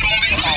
momento.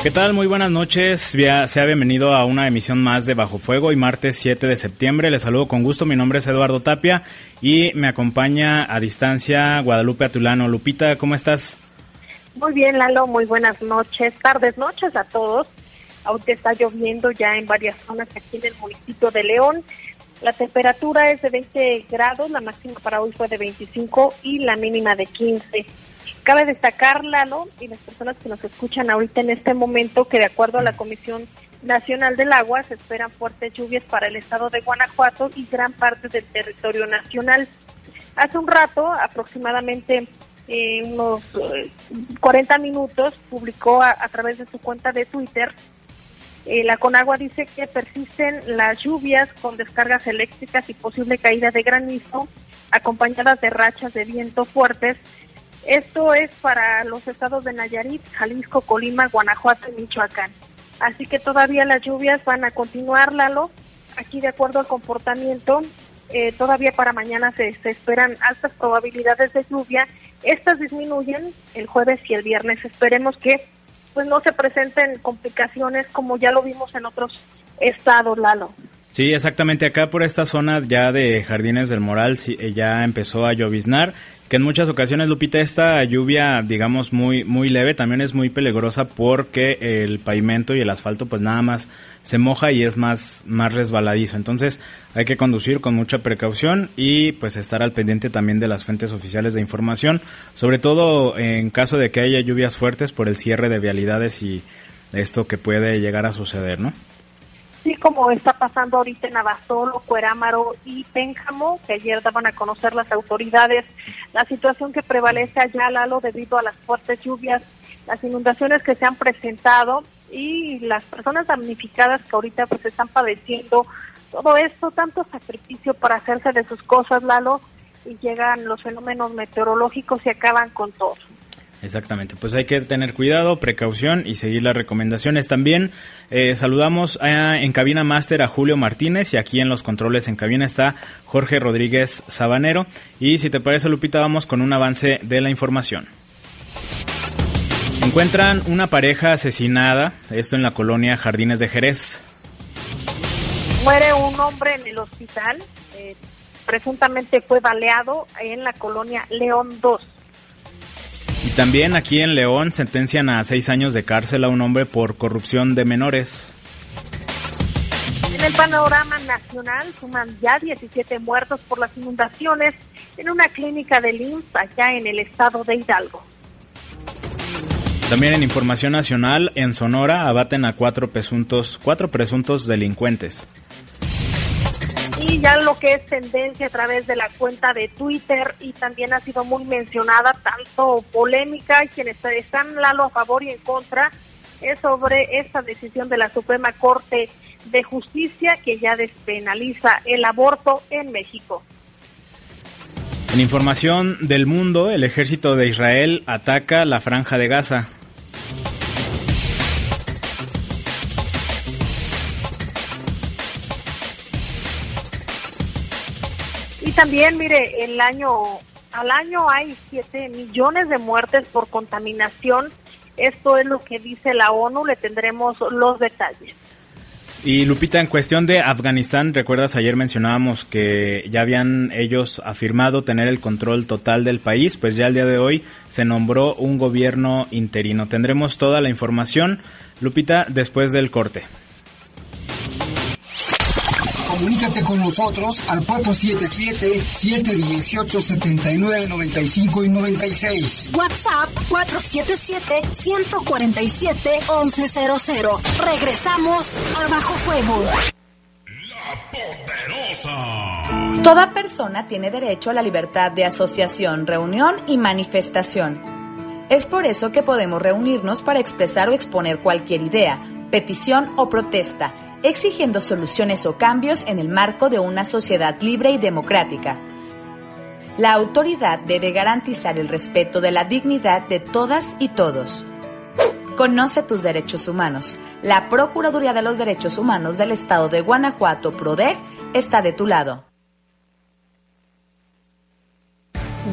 ¿Qué tal? Muy buenas noches. Sea bienvenido a una emisión más de Bajo Fuego y martes 7 de septiembre. Les saludo con gusto. Mi nombre es Eduardo Tapia y me acompaña a distancia Guadalupe Atulano. Lupita, ¿cómo estás? Muy bien, Lalo. Muy buenas noches, tardes, noches a todos. Aunque está lloviendo ya en varias zonas aquí en el municipio de León. La temperatura es de 20 grados, la máxima para hoy fue de 25 y la mínima de 15. Cabe destacar, Lalo, y las personas que nos escuchan ahorita en este momento, que de acuerdo a la Comisión Nacional del Agua se esperan fuertes lluvias para el estado de Guanajuato y gran parte del territorio nacional. Hace un rato, aproximadamente eh, unos 40 eh, minutos, publicó a, través de su cuenta de Twitter, eh, la Conagua dice que persisten las lluvias con descargas eléctricas y posible caída de granizo, acompañadas de rachas de viento fuertes esto es para los estados de Nayarit, Jalisco, Colima, Guanajuato y Michoacán. Así que todavía las lluvias van a continuar, Lalo. Aquí, de acuerdo al comportamiento, eh, todavía para mañana se, esperan altas probabilidades de lluvia. Estas disminuyen el jueves y el viernes. Esperemos que pues no se presenten complicaciones como ya lo vimos en otros estados, Lalo. Sí, exactamente. Acá por esta zona ya de Jardines del Moral eh, ya empezó a lloviznar que en muchas ocasiones, Lupita, esta lluvia, digamos, muy, muy leve, también es muy peligrosa porque el pavimento y el asfalto, pues nada más se moja y es más, más resbaladizo. Entonces, hay que conducir con mucha precaución y pues estar al pendiente también de las fuentes oficiales de información, sobre todo en caso de que haya lluvias fuertes por el cierre de vialidades y esto que puede llegar a suceder, ¿no? Sí, como está pasando ahorita en Abasolo, Cuerámaro y Pénjamo, que ayer daban a conocer las autoridades la situación que prevalece allá, Lalo, debido a las fuertes lluvias, las inundaciones que se han presentado y las personas damnificadas que ahorita pues están padeciendo todo esto, tanto sacrificio para hacerse de sus cosas, Lalo, y llegan los fenómenos meteorológicos y acaban con todo. Exactamente, pues hay que tener cuidado, precaución y seguir las recomendaciones. También eh, saludamos en cabina máster a Julio Martínez y aquí en los controles en cabina está Jorge Rodríguez Sabanero. Y si te parece, Lupita, vamos con un avance de la información. Encuentran una pareja asesinada, esto en la colonia Jardines de Jerez. Muere un hombre en el hospital, eh, presuntamente fue baleado en la colonia León 2. Y también aquí en León sentencian a seis años de cárcel a un hombre por corrupción de menores. En el panorama nacional suman ya 17 muertos por las inundaciones en una clínica de IMSS allá en el estado de Hidalgo. También en información nacional, en Sonora abaten a cuatro presuntos, cuatro presuntos delincuentes. Y ya lo que es tendencia a través de la cuenta de Twitter y también ha sido muy mencionada, tanto polémica, quienes están Lalo a favor y en contra, es sobre esta decisión de la Suprema Corte de Justicia que ya despenaliza el aborto en México. En información del mundo, el ejército de Israel ataca la franja de Gaza. También, mire, el año al año hay 7 millones de muertes por contaminación. Esto es lo que dice la ONU, le tendremos los detalles. Y Lupita, en cuestión de Afganistán, recuerdas ayer mencionábamos que ya habían ellos afirmado tener el control total del país, pues ya el día de hoy se nombró un gobierno interino. Tendremos toda la información, Lupita, después del corte. Comunícate con nosotros al 477-718-7995 y 96. WhatsApp 477-147-1100. Regresamos a Bajo Fuego. La Poderosa. Toda persona tiene derecho a la libertad de asociación, reunión y manifestación. Es por eso que podemos reunirnos para expresar o exponer cualquier idea, petición o protesta, exigiendo soluciones o cambios en el marco de una sociedad libre y democrática. La autoridad debe garantizar el respeto de la dignidad de todas y todos. Conoce tus derechos humanos. La Procuraduría de los Derechos Humanos del Estado de Guanajuato, PRODEG, está de tu lado.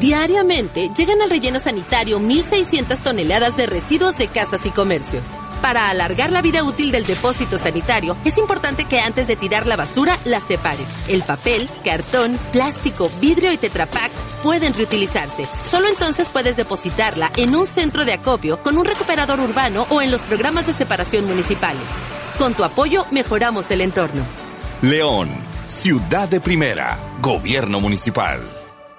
Diariamente llegan al relleno sanitario 1.600 toneladas de residuos de casas y comercios. Para alargar la vida útil del depósito sanitario, es importante que antes de tirar la basura la separes. El papel, cartón, plástico, vidrio y tetrapacks pueden reutilizarse. Solo entonces puedes depositarla en un centro de acopio con un recuperador urbano o en los programas de separación municipales. Con tu apoyo mejoramos el entorno. León, ciudad de primera, gobierno municipal.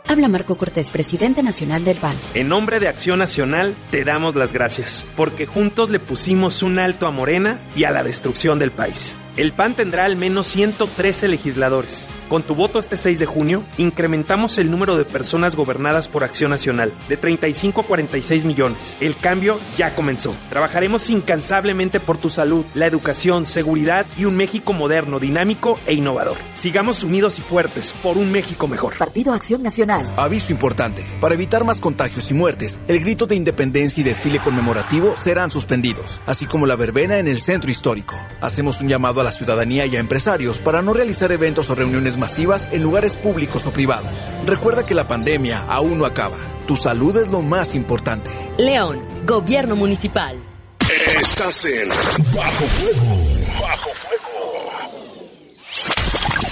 Habla Marco Cortés, presidente nacional del PAN. En nombre de Acción Nacional, te damos las gracias, porque juntos le pusimos un alto a Morena y a la destrucción del país. El PAN tendrá al menos 113 legisladores. Con tu voto este 6 de junio, incrementamos el número de personas gobernadas por Acción Nacional de 35 a 46 millones. El cambio ya comenzó. Trabajaremos incansablemente por tu salud, la educación, seguridad y un México moderno, dinámico e innovador. Sigamos unidos y fuertes por un México mejor. Partido Acción Nacional. Aviso importante. Para evitar más contagios y muertes, el grito de independencia y desfile conmemorativo serán suspendidos, así como la verbena en el centro histórico. Hacemos un llamado a la ciudadanía y a empresarios para no realizar eventos o reuniones masivas en lugares públicos o privados. Recuerda que la pandemia aún no acaba. Tu salud es lo más importante. León, Gobierno Municipal. Estás en Bajo Fuego. Bajo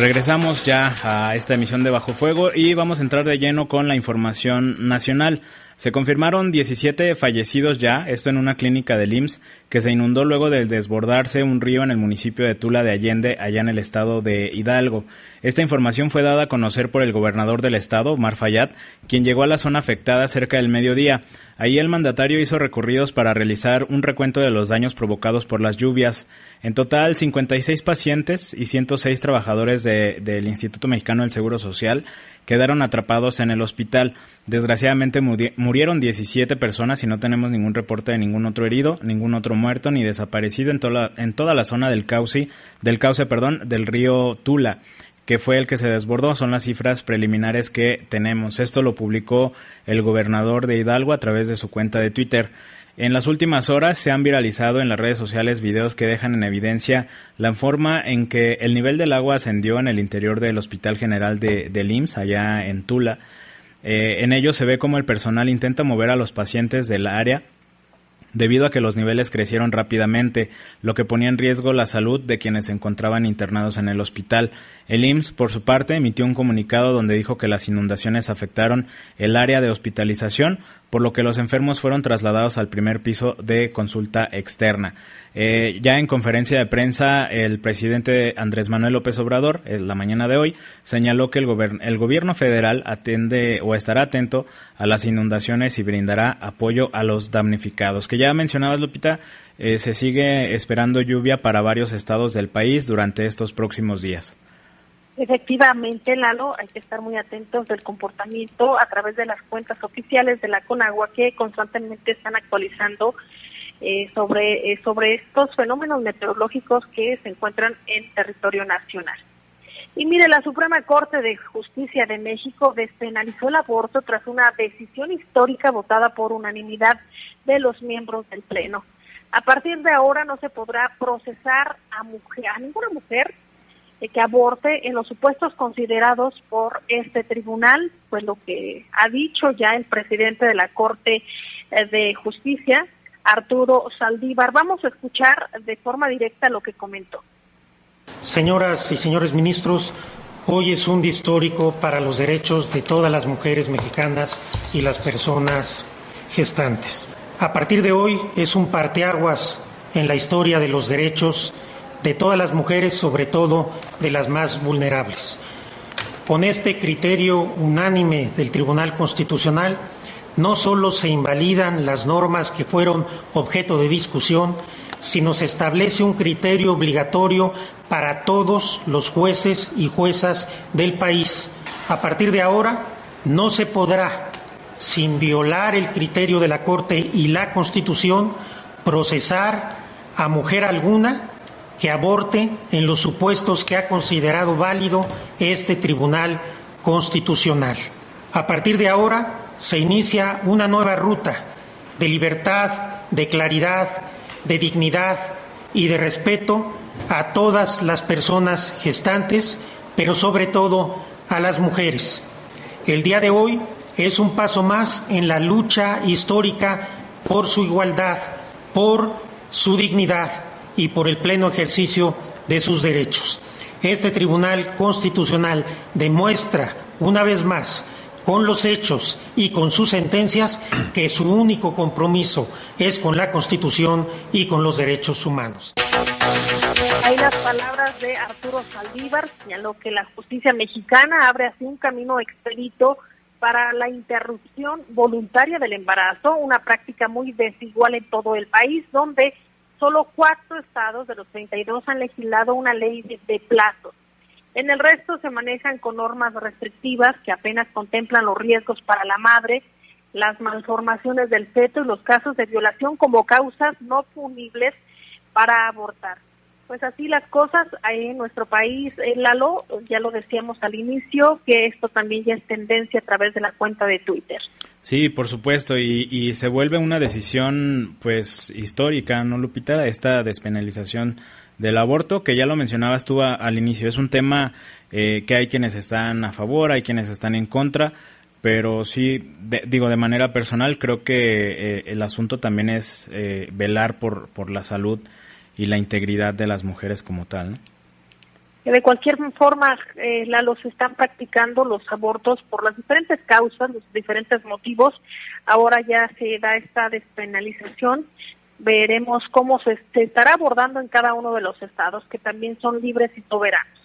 Regresamos ya a esta emisión de Bajo Fuego y vamos a entrar de lleno con la información nacional. Se confirmaron 17 fallecidos ya, esto en una clínica del IMSS que se inundó luego de desbordarse un río en el municipio de Tula de Allende, allá en el estado de Hidalgo. Esta información fue dada a conocer por el gobernador del estado, Omar Fayad, quien llegó a la zona afectada cerca del mediodía. Ahí el mandatario hizo recorridos para realizar un recuento de los daños provocados por las lluvias. En total, 56 pacientes y 106 trabajadores del Instituto Mexicano del Seguro Social quedaron atrapados en el hospital. Desgraciadamente murieron 17 personas y no tenemos ningún reporte de ningún otro herido, ningún otro muerto ni desaparecido en toda, en toda la zona del cauce, del cauce, perdón, del río Tula que fue el que se desbordó, son las cifras preliminares que tenemos. Esto lo publicó el gobernador de Hidalgo a través de su cuenta de Twitter. En las últimas horas se han viralizado en las redes sociales videos que dejan en evidencia la forma en que el nivel del agua ascendió en el interior del Hospital General de, IMSS, allá en Tula. Eh, en ellos se ve cómo el personal intenta mover a los pacientes del área debido a que los niveles crecieron rápidamente, lo que ponía en riesgo la salud de quienes se encontraban internados en el hospital. El IMSS, por su parte, emitió un comunicado donde dijo que las inundaciones afectaron el área de hospitalización, por lo que los enfermos fueron trasladados al primer piso de consulta externa. Eh, ya en conferencia de prensa, el presidente Andrés Manuel López Obrador, la mañana de hoy, señaló que el, gobierno federal atende o estará atento a las inundaciones y brindará apoyo a los damnificados. Que ya mencionabas, Lupita, eh, se sigue esperando lluvia para varios estados del país durante estos próximos días. Efectivamente, Lalo, hay que estar muy atentos del comportamiento a través de las cuentas oficiales de la Conagua que constantemente están actualizando eh, sobre, eh, sobre estos fenómenos meteorológicos que se encuentran en territorio nacional. Y mire, la Suprema Corte de Justicia de México despenalizó el aborto tras una decisión histórica votada por unanimidad de los miembros del Pleno. A partir de ahora no se podrá procesar a, mujer, a ninguna mujer que aborte en los supuestos considerados por este tribunal, pues lo que ha dicho ya el presidente de la Corte eh, de Justicia, Arturo Saldívar. Vamos a escuchar de forma directa lo que comentó. Señoras y señores ministros, hoy es un día histórico para los derechos de todas las mujeres mexicanas y las personas gestantes. A partir de hoy es un parteaguas en la historia de los derechos de todas las mujeres, sobre todo de las más vulnerables. Con este criterio unánime del Tribunal Constitucional, no solo se invalidan las normas que fueron objeto de discusión, sino se establece un criterio obligatorio para todos los jueces y juezas del país. A partir de ahora, no se podrá, sin violar el criterio de la Corte y la Constitución, procesar a mujer alguna que aborte en los supuestos que ha considerado válido este Tribunal Constitucional. A partir de ahora se inicia una nueva ruta de libertad, de claridad, de dignidad y de respeto a todas las personas gestantes, pero sobre todo a las mujeres. El día de hoy es un paso más en la lucha histórica por su igualdad, por su dignidad y por el pleno ejercicio de sus derechos. Este Tribunal Constitucional demuestra una vez más con los hechos y con sus sentencias que su único compromiso es con la Constitución y con los derechos humanos. Hay las palabras de Arturo Saldívar, señaló que la justicia mexicana abre así un camino expedito para la interrupción voluntaria del embarazo, una práctica muy desigual en todo el país, donde solo cuatro estados de los 32 han legislado una ley de, plazos. En el resto se manejan con normas restrictivas que apenas contemplan los riesgos para la madre, las malformaciones del feto y los casos de violación como causas no punibles para abortar. Pues así las cosas en nuestro país, eh, Lalo, ya lo decíamos al inicio, que esto también ya es tendencia a través de la cuenta de Twitter. Sí, por supuesto, y, se vuelve una decisión pues histórica, ¿no, Lupita? Esta despenalización del aborto, que ya lo mencionabas tú al inicio, es un tema eh, que hay quienes están a favor, hay quienes están en contra, pero sí, digo, de manera personal, creo que eh, el asunto también es velar por, por la salud y la integridad de las mujeres como tal. De cualquier forma, eh, la, los están practicando los abortos por las diferentes causas, los diferentes motivos. Ahora ya se da esta despenalización. Veremos cómo se, se estará abordando en cada uno de los estados, que también son libres y soberanos.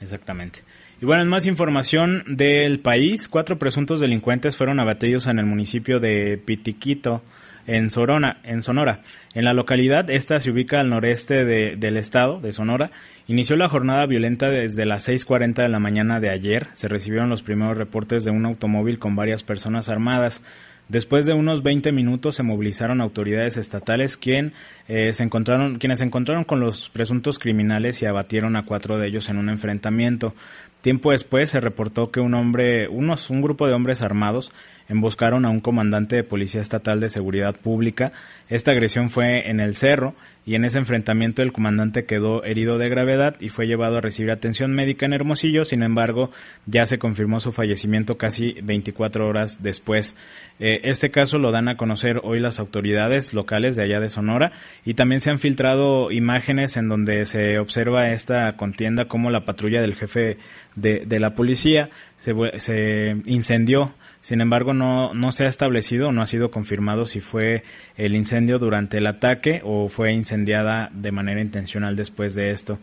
Exactamente. Y bueno, en más información del país, cuatro presuntos delincuentes fueron abatidos en el municipio de Pitiquito, en, Sorona, en Sonora. En la localidad, esta se ubica al noreste del estado, de Sonora. Inició la jornada violenta desde las 6.40 de la mañana de ayer. Se recibieron los primeros reportes de un automóvil con varias personas armadas. Después de unos 20 minutos se movilizaron autoridades estatales quien, eh, se encontraron, quienes se encontraron con los presuntos criminales y abatieron a cuatro de ellos en un enfrentamiento. Tiempo después se reportó que un hombre, unos, un grupo de hombres armados emboscaron a un comandante de Policía Estatal de Seguridad Pública. Esta agresión fue en el cerro y en ese enfrentamiento el comandante quedó herido de gravedad y fue llevado a recibir atención médica en Hermosillo. Sin embargo, ya se confirmó su fallecimiento casi 24 horas después. Eh, este caso lo dan a conocer hoy las autoridades locales de allá de Sonora y también se han filtrado imágenes en donde se observa esta contienda como la patrulla del jefe de, la policía se, se incendió sin embargo, no, no se ha establecido, no ha sido confirmado si fue el incendio durante el ataque o fue incendiada de manera intencional después de esto.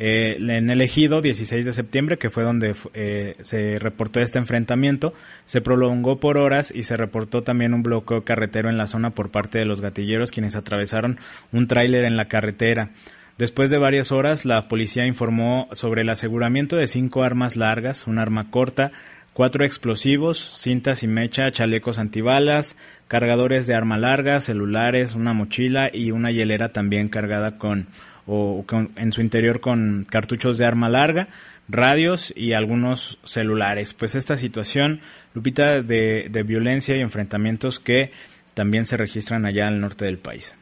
Eh, en el ejido 16 de septiembre, que fue donde eh, se reportó este enfrentamiento, se prolongó por horas y se reportó también un bloqueo carretero en la zona por parte de los gatilleros, quienes atravesaron un tráiler en la carretera. Después de varias horas, la policía informó sobre el aseguramiento de cinco armas largas, un arma corta, cuatro explosivos, cintas y mecha, chalecos antibalas, cargadores de arma larga, celulares, una mochila y una hielera también cargada con o en su interior con cartuchos de arma larga, radios y algunos celulares. Pues esta situación, Lupita, de violencia y enfrentamientos que también se registran allá al norte del país.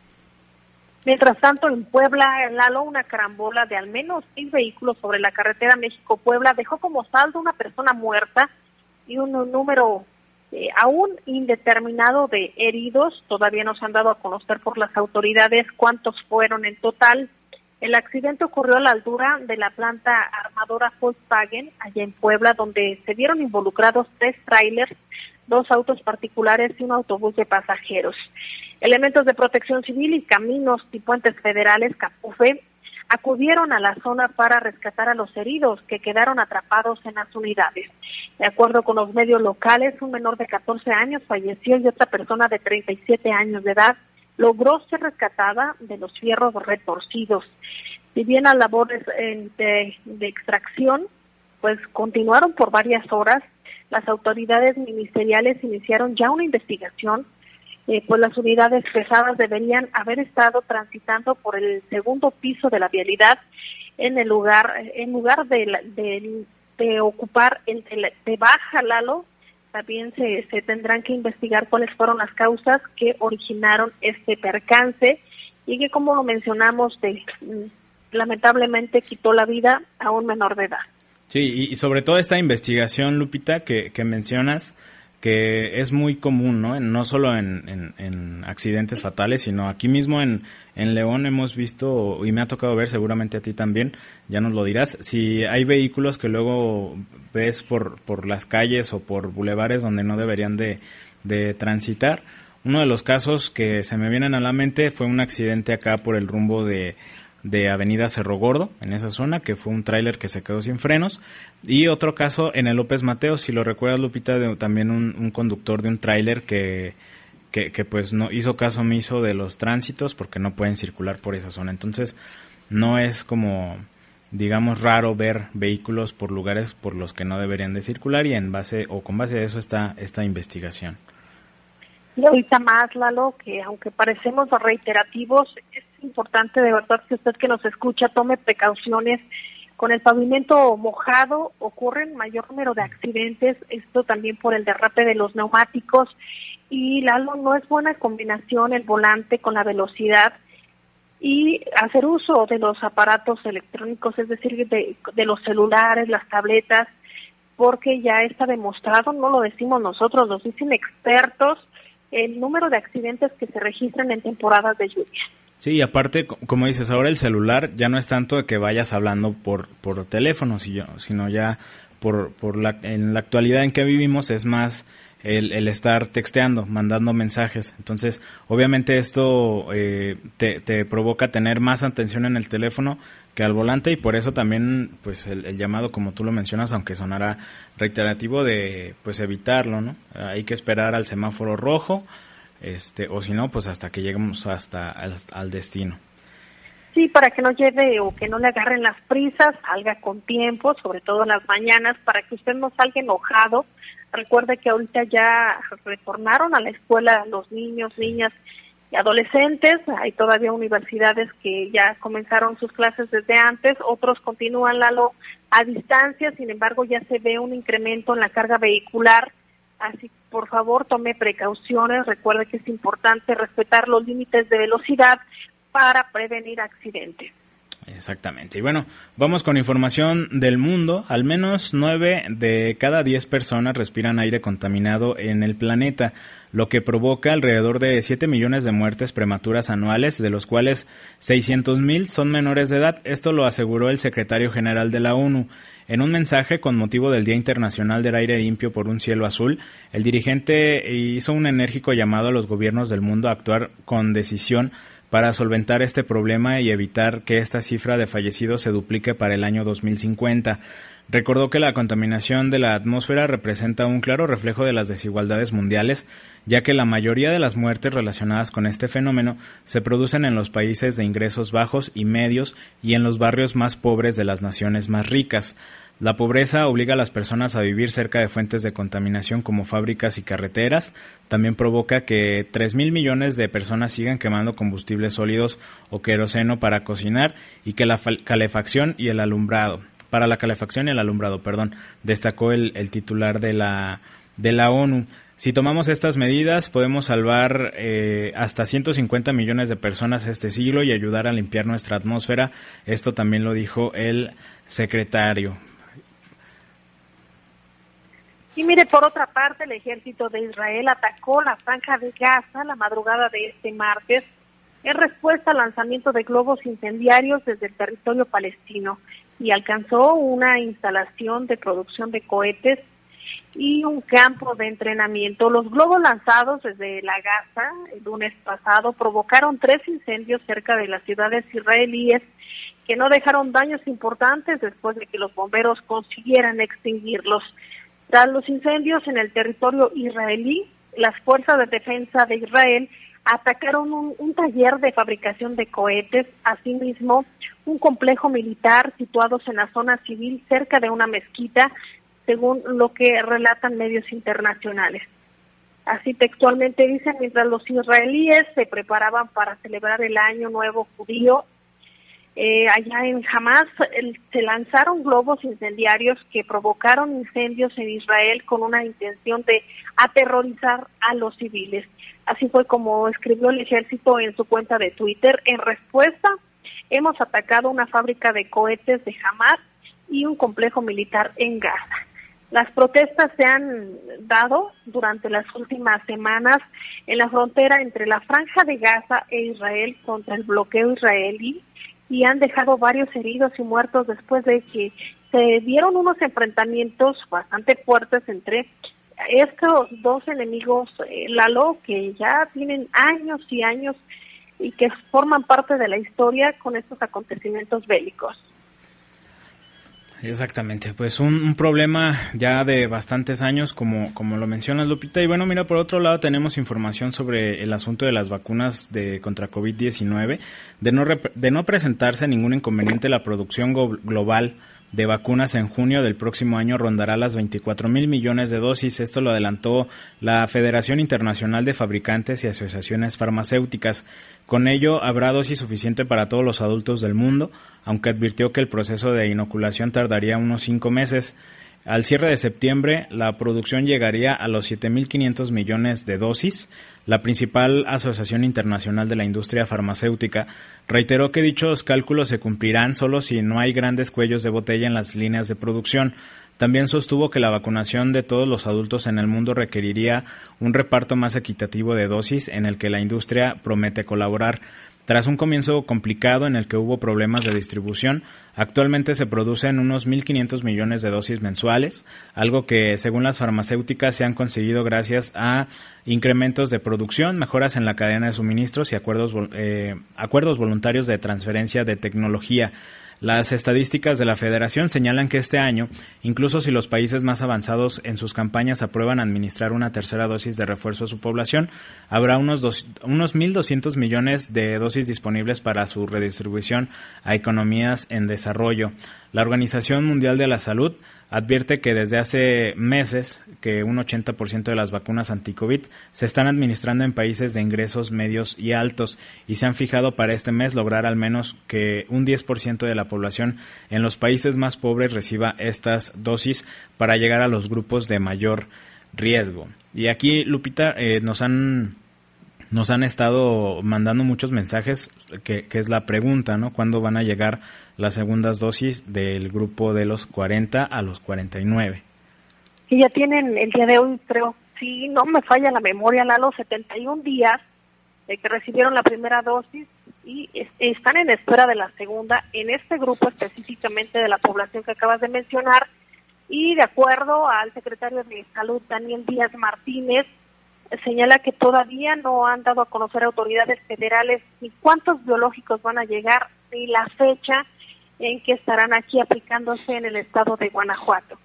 Mientras tanto, en Puebla, Lalo, una carambola de al menos seis vehículos sobre la carretera México-Puebla dejó como saldo una persona muerta y un número eh, aún indeterminado de heridos. Todavía no se han dado a conocer por las autoridades cuántos fueron en total. El accidente ocurrió a la altura de la planta armadora Volkswagen, allá en Puebla, donde se vieron involucrados tres trailers, dos autos particulares y un autobús de pasajeros. Elementos de protección civil y caminos y puentes federales, CAPUFE, acudieron a la zona para rescatar a los heridos que quedaron atrapados en las unidades. De acuerdo con los medios locales, un menor de 14 años falleció y otra persona de 37 años de edad logró ser rescatada de los fierros retorcidos. Si bien las labores eh, de, extracción pues continuaron por varias horas, las autoridades ministeriales iniciaron ya una investigación eh, pues las unidades pesadas deberían haber estado transitando por el segundo piso de la vialidad en el lugar en lugar de, de, ocupar el de, baja Lalo también se, se tendrán que investigar cuáles fueron las causas que originaron este percance y que como lo mencionamos de, mm, lamentablemente quitó la vida a un menor de edad. Sí, y, sobre todo esta investigación, Lupita, que mencionas, que es muy común, ¿no? no solo en, en, accidentes fatales, sino aquí mismo en, en, León hemos visto, y me ha tocado ver, seguramente a ti también, ya nos lo dirás, si hay vehículos que luego ves por, por las calles o por bulevares donde no deberían de, de transitar. Uno de los casos que se me vienen a la mente fue un accidente acá por el rumbo de de Avenida Cerro Gordo, en esa zona, que fue un tráiler que se quedó sin frenos. Y otro caso en el López Mateo, si lo recuerdas, Lupita, de, también un, conductor de un tráiler que, que, pues no hizo caso omiso de los tránsitos porque no pueden circular por esa zona. Entonces, no es como digamos raro ver vehículos por lugares por los que no deberían de circular y en base o con base a eso está esta investigación. Y ahorita más, Lalo, que aunque parecemos reiterativos, importante de verdad que usted que nos escucha tome precauciones. Con el pavimento mojado ocurren mayor número de accidentes, esto también por el derrape de los neumáticos. Y Lalo, no es buena combinación el volante con la velocidad y hacer uso de los aparatos electrónicos, es decir, de, de los celulares, las tabletas, porque ya está demostrado, no lo decimos nosotros, lo dicen expertos, el número de accidentes que se registran en temporadas de lluvia. Sí, y aparte, como dices, ahora el celular ya no es tanto de que vayas hablando por, por teléfono, sino ya por, por la, en la actualidad en que vivimos es más el, el estar texteando, mandando mensajes. Entonces, obviamente esto eh, te, te, provoca tener más atención en el teléfono que al volante y por eso también, pues, el, el, llamado, como tú lo mencionas, aunque sonará reiterativo, de, pues, evitarlo, ¿no? Hay que esperar al semáforo rojo este o si no pues hasta que lleguemos hasta al, destino. Sí para que no lleve o que no le agarren las prisas salga con tiempo sobre todo en las mañanas para que usted no salga enojado. Recuerde que ahorita ya retornaron a la escuela los niños niñas y adolescentes. Hay todavía universidades que ya comenzaron sus clases desde antes otros continúan Lalo a distancia. Sin embargo ya se ve un incremento en la carga vehicular Así, por favor, tome precauciones. Recuerde que es importante respetar los límites de velocidad para prevenir accidentes. Exactamente. Y bueno, vamos con información del mundo. Al menos nueve de cada diez personas respiran aire contaminado en el planeta, lo que provoca alrededor de 7 millones de muertes prematuras anuales, de los cuales 600 mil son menores de edad. Esto lo aseguró el secretario general de la ONU. En un mensaje con motivo del Día Internacional del Aire Limpio por un Cielo Azul, el dirigente hizo un enérgico llamado a los gobiernos del mundo a actuar con decisión para solventar este problema y evitar que esta cifra de fallecidos se duplique para el año 2050. Recordó que la contaminación de la atmósfera representa un claro reflejo de las desigualdades mundiales, ya que la mayoría de las muertes relacionadas con este fenómeno se producen en los países de ingresos bajos y medios y en los barrios más pobres de las naciones más ricas. La pobreza obliga a las personas a vivir cerca de fuentes de contaminación como fábricas y carreteras. También provoca que 3.000 millones de personas sigan quemando combustibles sólidos o queroseno para cocinar y que la calefacción y el alumbrado para la calefacción y el alumbrado, perdón, destacó el, titular de la, de la ONU. Si tomamos estas medidas, podemos salvar eh, hasta 150 millones de personas este siglo y ayudar a limpiar nuestra atmósfera. Esto también lo dijo el secretario. Y mire, por otra parte, el ejército de Israel atacó la franja de Gaza la madrugada de este martes en respuesta al lanzamiento de globos incendiarios desde el territorio palestino y alcanzó una instalación de producción de cohetes y un campo de entrenamiento. Los globos lanzados desde la Gaza el lunes pasado provocaron tres incendios cerca de las ciudades israelíes que no dejaron daños importantes después de que los bomberos consiguieran extinguirlos. Tras los incendios en el territorio israelí, las fuerzas de defensa de Israel atacaron un, un, taller de fabricación de cohetes, asimismo un complejo militar situados en la zona civil cerca de una mezquita, según lo que relatan medios internacionales. Así textualmente dicen, mientras los israelíes se preparaban para celebrar el Año Nuevo Judío, eh, allá en Hamas se lanzaron globos incendiarios que provocaron incendios en Israel con una intención de aterrorizar a los civiles. Así fue como escribió el ejército en su cuenta de Twitter. En respuesta, hemos atacado una fábrica de cohetes de Hamas y un complejo militar en Gaza. Las protestas se han dado durante las últimas semanas en la frontera entre la franja de Gaza e Israel contra el bloqueo israelí y han dejado varios heridos y muertos después de que se dieron unos enfrentamientos bastante fuertes entre estos dos enemigos, eh, Lalo, que ya tienen años y años y que forman parte de la historia con estos acontecimientos bélicos. Exactamente, pues un, problema ya de bastantes años, como, como lo mencionas, Lupita. Y bueno, mira, por otro lado tenemos información sobre el asunto de las vacunas de contra COVID-19. De no, de no presentarse ningún inconveniente, la producción global de vacunas en junio del próximo año rondará las 24 mil millones de dosis. Esto lo adelantó la Federación Internacional de Fabricantes y Asociaciones Farmacéuticas. Con ello habrá dosis suficiente para todos los adultos del mundo, aunque advirtió que el proceso de inoculación tardaría unos cinco meses. Al cierre de septiembre, la producción llegaría a los 7.500 millones de dosis. La principal Asociación Internacional de la Industria Farmacéutica reiteró que dichos cálculos se cumplirán solo si no hay grandes cuellos de botella en las líneas de producción. También sostuvo que la vacunación de todos los adultos en el mundo requeriría un reparto más equitativo de dosis en el que la industria promete colaborar. Tras un comienzo complicado en el que hubo problemas de distribución, actualmente se producen unos 1.500 millones de dosis mensuales, algo que, según las farmacéuticas, se han conseguido gracias a incrementos de producción, mejoras en la cadena de suministros y acuerdos, eh, acuerdos voluntarios de transferencia de tecnología. Las estadísticas de la Federación señalan que este año, incluso si los países más avanzados en sus campañas aprueban administrar una tercera dosis de refuerzo a su población, habrá unos, dos, unos 1.200 millones de dosis disponibles para su redistribución a economías en desarrollo. La Organización Mundial de la Salud advierte que desde hace meses que un 80% de las vacunas anti-COVID se están administrando en países de ingresos medios y altos y se han fijado para este mes lograr al menos que un 10% de la población en los países más pobres reciba estas dosis para llegar a los grupos de mayor riesgo. Y aquí, Lupita, eh, nos han nos han estado mandando muchos mensajes, que, que, es la pregunta, ¿no? ¿Cuándo van a llegar las segundas dosis del grupo de los 40 a los 49? Y ya tienen el día de hoy, creo, si no me falla la memoria, Lalo, 71 días de que recibieron la primera dosis y están en espera de la segunda en este grupo específicamente de la población que acabas de mencionar. Y de acuerdo al secretario de Salud, Daniel Díaz Martínez, señala que todavía no han dado a conocer autoridades federales ni cuántos biológicos van a llegar ni la fecha en que estarán aquí aplicándose en el estado de Guanajuato.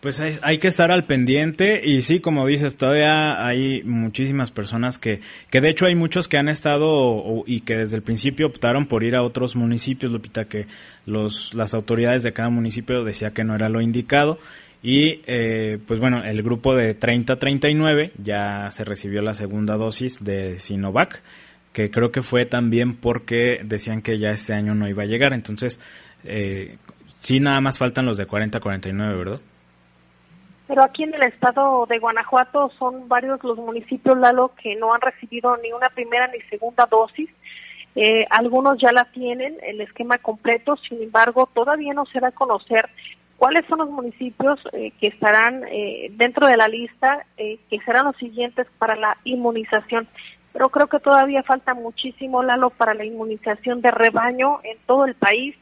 Pues hay, que estar al pendiente y sí, como dices, todavía hay muchísimas personas que, que de hecho hay muchos que han estado y que desde el principio optaron por ir a otros municipios, Lupita, que los, las autoridades de cada municipio decía que no era lo indicado y eh, pues bueno, el grupo de 30-39 ya se recibió la segunda dosis de Sinovac, que creo que fue también porque decían que ya este año no iba a llegar. Entonces, eh, sí, nada más faltan los de 40-49, ¿verdad? Pero aquí en el estado de Guanajuato son varios los municipios, Lalo, que no han recibido ni una primera ni segunda dosis. Eh, algunos ya la tienen, el esquema completo, sin embargo, todavía no se da a conocer cuáles son los municipios eh, que estarán eh, dentro de la lista, eh, que serán los siguientes para la inmunización. Pero creo que todavía falta muchísimo, Lalo, para la inmunización de rebaño en todo el país,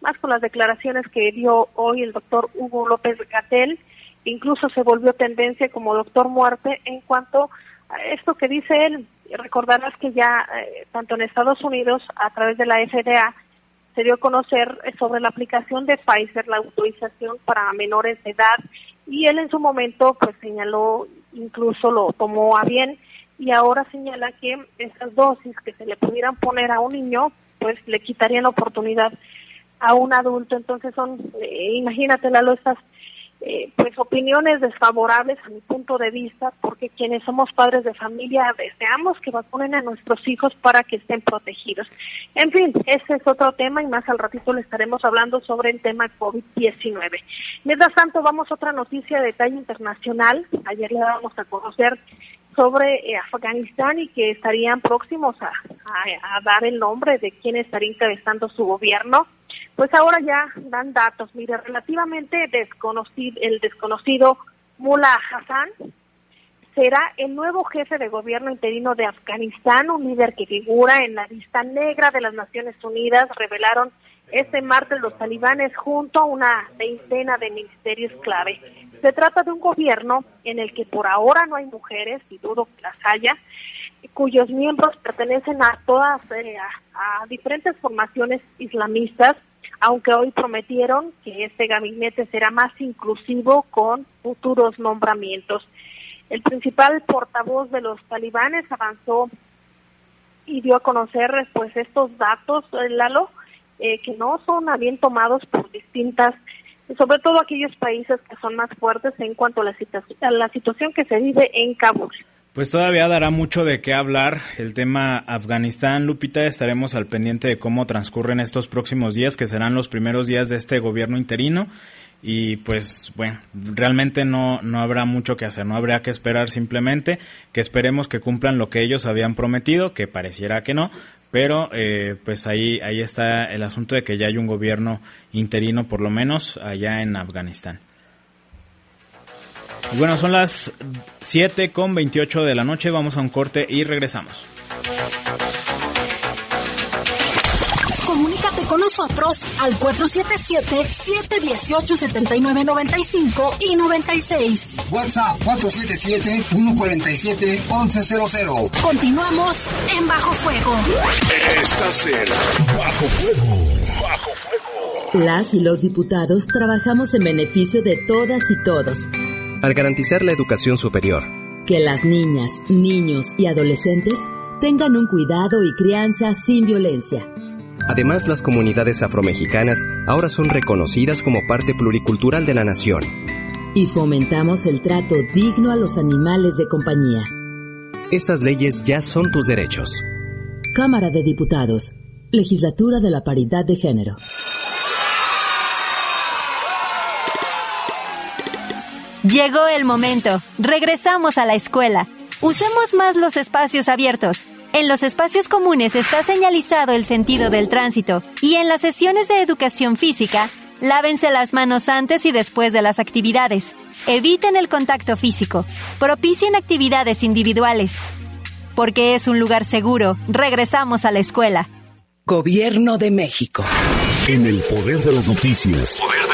más con las declaraciones que dio hoy el doctor Hugo López Gatel, incluso se volvió tendencia como doctor muerte en cuanto a esto que dice él. Recordarás que ya tanto en Estados Unidos, a través de la FDA, se dio a conocer sobre la aplicación de Pfizer, la autorización para menores de edad, y él en su momento pues señaló, incluso lo tomó a bien, y ahora señala que esas dosis que se le pudieran poner a un niño, pues le quitarían oportunidad a un adulto. Entonces son, eh, imagínate, Lalo, estas eh, pues opiniones desfavorables a mi punto de vista, porque quienes somos padres de familia deseamos que vacunen a nuestros hijos para que estén protegidos. En fin, ese es otro tema y más al ratito le estaremos hablando sobre el tema COVID-19. Mientras tanto, vamos a otra noticia de detalle internacional. Ayer le dábamos a conocer sobre eh, Afganistán y que estarían próximos a, a dar el nombre de quién estaría encabezando su gobierno pues ahora ya dan datos. Mire, relativamente desconocido, el desconocido Mullah Hassan será el nuevo jefe de gobierno interino de Afganistán, un líder que figura en la lista negra de las Naciones Unidas, revelaron este martes los talibanes junto a una veintena de ministerios clave. Se trata de un gobierno en el que por ahora no hay mujeres, y dudo que las haya, cuyos miembros pertenecen a todas, eh, a diferentes formaciones islamistas, aunque hoy prometieron que este gabinete será más inclusivo con futuros nombramientos. El principal portavoz de los talibanes avanzó y dio a conocer pues estos datos, eh, Lalo, eh, que no son bien tomados por distintas, sobre todo aquellos países que son más fuertes en cuanto a la, a la situación que se vive en Kabul. Pues todavía dará mucho de qué hablar el tema Afganistán. Lupita, estaremos al pendiente de cómo transcurren estos próximos días, que serán los primeros días de este gobierno interino. Y pues bueno, realmente no, no habrá mucho que hacer, no habrá que esperar simplemente que esperemos que cumplan lo que ellos habían prometido, que pareciera que no, pero eh, pues ahí, ahí está el asunto de que ya hay un gobierno interino por lo menos allá en Afganistán bueno, son las 7 con 28 de la noche, vamos a un corte y regresamos. Comunícate con nosotros al 477-718-7995 y 96. WhatsApp 477-147-1100. Continuamos en Bajo Fuego. Estás en Bajo Fuego. Bajo Fuego. Las y los diputados trabajamos en beneficio de todas y todos al garantizar la educación superior. Que las niñas, niños y adolescentes tengan un cuidado y crianza sin violencia. Además, las comunidades afromexicanas ahora son reconocidas como parte pluricultural de la nación. Y fomentamos el trato digno a los animales de compañía. Estas leyes ya son tus derechos. Cámara de Diputados. Legislatura de la Paridad de Género. Llegó el momento. Regresamos a la escuela. Usemos más los espacios abiertos. En los espacios comunes está señalizado el sentido del tránsito y en las sesiones de educación física, lávense las manos antes y después de las actividades. Eviten el contacto físico. Propicien actividades individuales. Porque es un lugar seguro, regresamos a la escuela. Gobierno de México. En el poder de las noticias. Poder de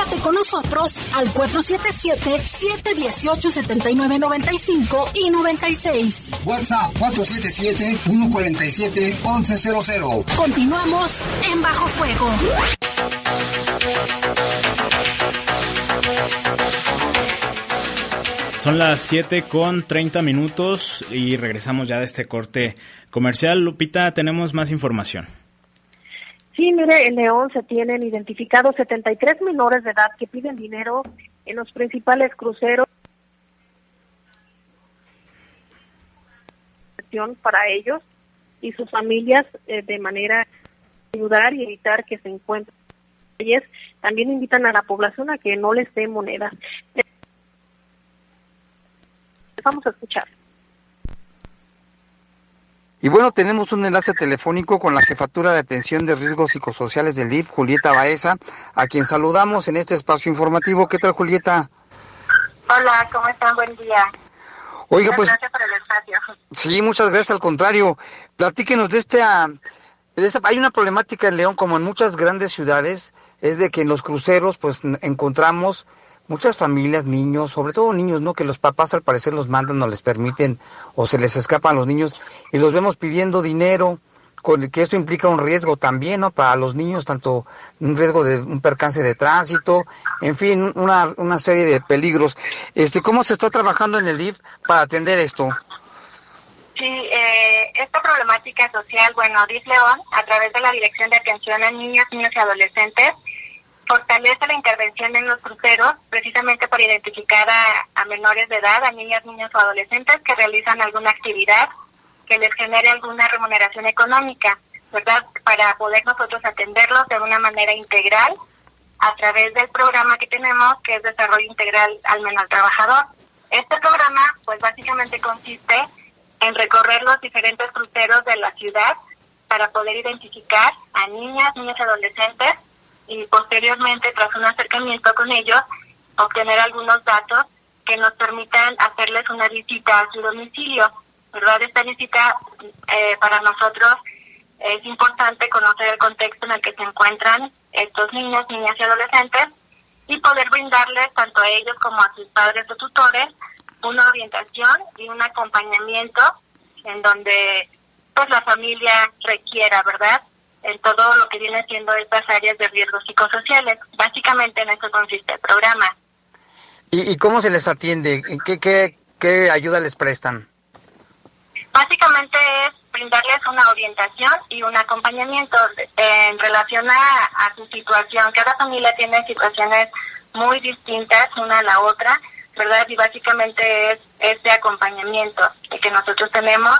Comunícate con nosotros al 477-718-7995 y 96. WhatsApp 477-147-1100. Continuamos en Bajo Fuego. Son las 7 con 30 minutos y regresamos ya de este corte comercial. Lupita, tenemos más información. Sí, mire, en León se tienen identificados 73 menores de edad que piden dinero en los principales cruceros para ellos y sus familias eh, de manera ayudar y evitar que se encuentren. Ellos también invitan a la población a que no les dé monedas. Vamos a escuchar. Y bueno, tenemos un enlace telefónico con la Jefatura de Atención de Riesgos Psicosociales del DIF, Julieta Baeza, a quien saludamos en este espacio informativo. ¿Qué tal, Julieta? Hola, ¿cómo están? Buen día. Oiga, pues... Gracias por el espacio. Sí, muchas gracias, al contrario. Platíquenos de este... De esta, hay una problemática en León, como en muchas grandes ciudades, es de que en los cruceros, pues, encontramos muchas familias, niños, sobre todo niños, ¿no? Que los papás al parecer los mandan, no les permiten o se les escapan los niños y los vemos pidiendo dinero, con que esto implica un riesgo también, ¿no? Para los niños, tanto un riesgo de un percance de tránsito, en fin, una, una serie de peligros. Este, ¿Cómo se está trabajando en el DIF para atender esto? Sí, eh, esta problemática social, bueno, DIF León, a través de la Dirección de Atención a Niños, Niños y Adolescentes, fortalece la intervención en los cruceros precisamente para identificar a, menores de edad, a niñas, niños o adolescentes que realizan alguna actividad que les genere alguna remuneración económica, ¿verdad? Para poder nosotros atenderlos de una manera integral a través del programa que tenemos, que es Desarrollo Integral al Menor Trabajador. Este programa, pues básicamente consiste en recorrer los diferentes cruceros de la ciudad para poder identificar a niñas, niños y adolescentes y posteriormente, tras un acercamiento con ellos, obtener algunos datos que nos permitan hacerles una visita a su domicilio. ¿Verdad? Esta visita eh, para nosotros es importante conocer el contexto en el que se encuentran estos niños, niñas y adolescentes y poder brindarles tanto a ellos como a sus padres o tutores una orientación y un acompañamiento en donde pues la familia requiera, ¿verdad? En todo lo que viene siendo estas áreas de riesgos psicosociales. Básicamente en eso consiste el programa. ¿Y, cómo se les atiende? ¿Qué, qué, qué ayuda les prestan? Básicamente es brindarles una orientación y un acompañamiento en relación a, a su situación. Cada familia tiene situaciones muy distintas una a la otra, ¿verdad? Y básicamente es este acompañamiento que nosotros tenemos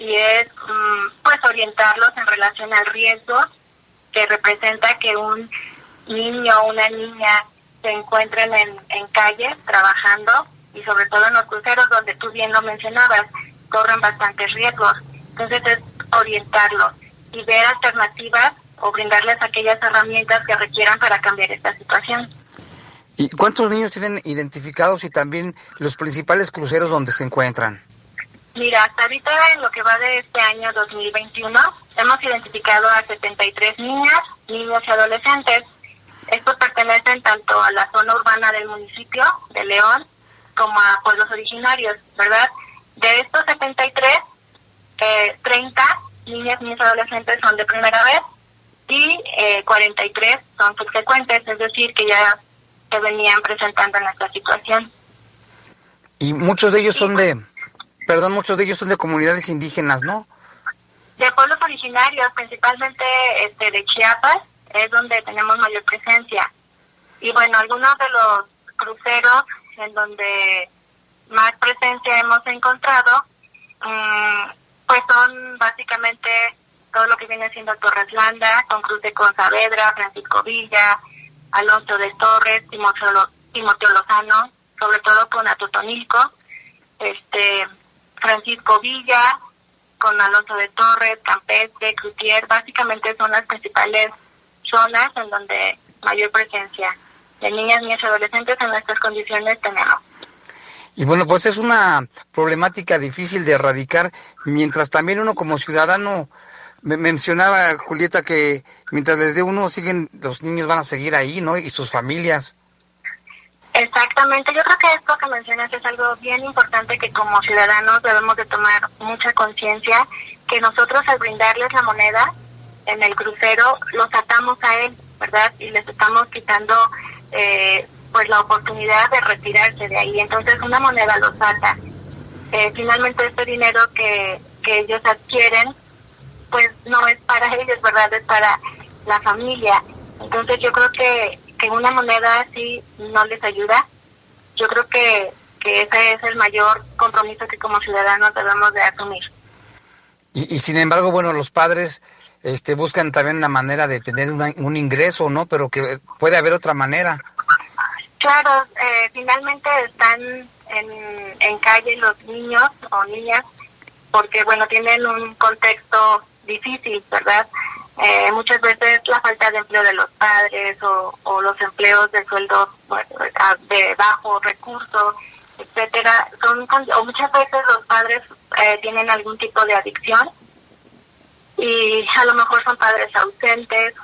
y es mm, pues orientarlos en relación al riesgo que representa que un niño o una niña se encuentren en, en calles trabajando y sobre todo en los cruceros donde tú bien lo mencionabas, corren bastantes riesgos. Entonces es orientarlos y ver alternativas o brindarles aquellas herramientas que requieran para cambiar esta situación. ¿Y cuántos niños tienen identificados y también los principales cruceros donde se encuentran? Mira, hasta ahorita en lo que va de este año 2021, hemos identificado a 73 niñas, niños y adolescentes. Estos pertenecen tanto a la zona urbana del municipio de León como a pueblos originarios, ¿verdad? De estos 73, eh, 30 niñas, niños y adolescentes son de primera vez y eh, 43 son subsecuentes, es decir, que ya se venían presentando en esta situación. Y muchos de ellos son de perdón, muchos de ellos son de comunidades indígenas, ¿no? De pueblos originarios, principalmente este, de Chiapas, es donde tenemos mayor presencia. Y bueno, algunos de los cruceros en donde más presencia hemos encontrado, mm, pues son básicamente todo lo que viene siendo Torres Landa, con Cruz de Consavedra, Francisco Villa, Alonso de Torres, Timoteo, Lozano, sobre todo con Atotonilco, este Francisco Villa, con Alonso de Torres, Campestre, Crutier, básicamente son las principales zonas en donde mayor presencia de niñas, niñas y adolescentes en estas condiciones tenemos. Y bueno, pues es una problemática difícil de erradicar, mientras también uno como ciudadano me mencionaba Julieta que mientras les dé uno siguen los niños van a seguir ahí, ¿no? Y sus familias. Exactamente, yo creo que esto que mencionas es algo bien importante que como ciudadanos debemos de tomar mucha conciencia, que nosotros al brindarles la moneda en el crucero los atamos a él, ¿verdad? Y les estamos quitando eh, pues la oportunidad de retirarse de ahí. Entonces una moneda los ata. Eh, finalmente este dinero que, que ellos adquieren pues no es para ellos, ¿verdad? Es para la familia. Entonces yo creo que que una moneda así no les ayuda. Yo creo que, que ese es el mayor compromiso que como ciudadanos debemos de asumir. Y, sin embargo, bueno, los padres este, buscan también una manera de tener un ingreso, ¿no? Pero que puede haber otra manera. Claro, eh, finalmente están en, en calle los niños o niñas porque, bueno, tienen un contexto difícil, ¿verdad? Eh, muchas veces la falta de empleo de los padres o, los empleos de sueldo de bajo recurso, etcétera, son o muchas veces los padres eh, tienen algún tipo de adicción y a lo mejor son padres ausentes.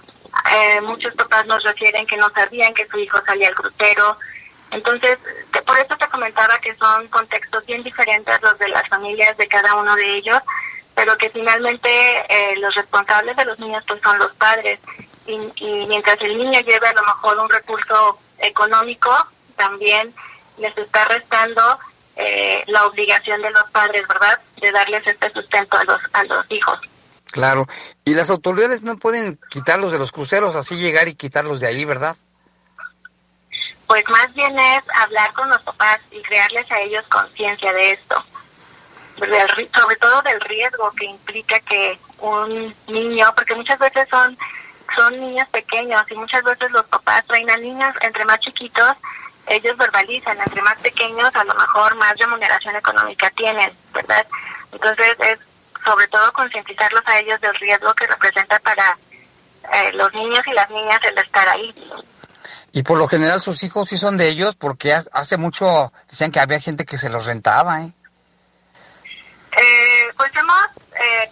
Eh, muchos papás nos refieren que no sabían que su hijo salía al crucero. Entonces, por eso te comentaba que son contextos bien diferentes los de las familias de cada uno de ellos, pero que finalmente eh, los responsables de los niños pues son los padres. Y, y mientras el niño lleve a lo mejor un recurso económico, también les está restando eh, la obligación de los padres, ¿verdad? De darles este sustento a los, a los hijos. Claro. Y las autoridades no pueden quitarlos de los cruceros, así llegar y quitarlos de ahí, ¿verdad? Pues más bien es hablar con los papás y crearles a ellos conciencia de esto. Sobre todo del riesgo que implica que un niño, porque muchas veces son son niños pequeños y muchas veces los papás traen a niños entre más chiquitos ellos verbalizan, entre más pequeños a lo mejor más remuneración económica tienen, ¿verdad? Entonces es sobre todo concientizarlos a ellos del riesgo que representa para eh, los niños y las niñas el estar ahí. Y por lo general sus hijos sí son de ellos porque hace mucho decían que había gente que se los rentaba, ¿eh? Eh pues hemos eh,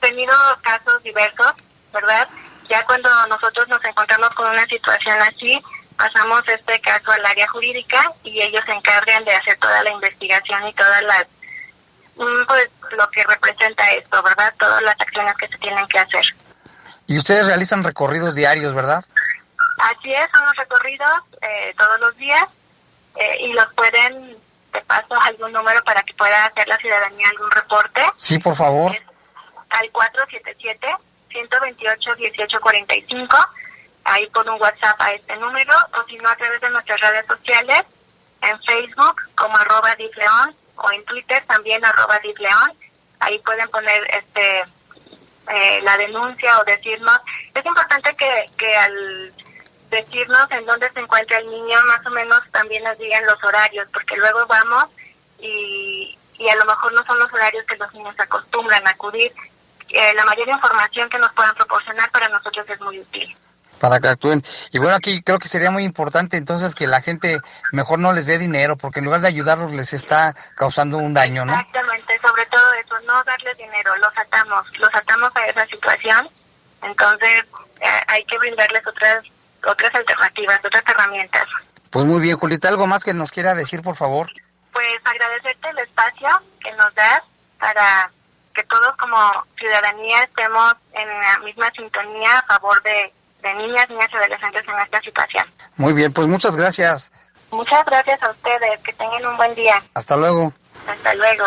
tenido casos diversos, ¿verdad? Ya cuando nosotros nos encontramos con una situación así, pasamos este caso al área jurídica y ellos se encargan de hacer toda la investigación y todas las mm, pues lo que representa esto, ¿verdad? Todas las acciones que se tienen que hacer. Y ustedes realizan recorridos diarios, ¿verdad? Así es, son los recorridos eh, todos los días eh, y los pueden, te paso algún número para que pueda hacer la ciudadanía algún reporte. Sí, por favor. al 477-128-1845 ahí por un WhatsApp a este número o si no a través de nuestras redes sociales, en Facebook como arroba Difleón o en Twitter también arroba Difleón. Ahí pueden poner este eh, la denuncia o decirnos. Es importante que, que al decirnos en dónde se encuentra el niño, más o menos también nos digan los horarios, porque luego vamos y, y a lo mejor no son los horarios que los niños acostumbran a acudir. Eh, la mayor información que nos puedan proporcionar para nosotros es muy útil para que actúen. Y bueno, aquí creo que sería muy importante entonces que la gente mejor no les dé dinero, porque en lugar de ayudarlos les está causando un daño, ¿no? Exactamente, sobre todo eso, no darles dinero, los atamos, los atamos a esa situación, entonces eh, hay que brindarles otras otras alternativas, otras herramientas. Pues muy bien, Julita, ¿algo más que nos quiera decir, por favor? Pues agradecerte el espacio que nos das para que todos como ciudadanía estemos en la misma sintonía a favor de de niñas, niñas y adolescentes en esta situación. Muy bien, pues muchas gracias. Muchas gracias a ustedes, que tengan un buen día. Hasta luego. Hasta luego.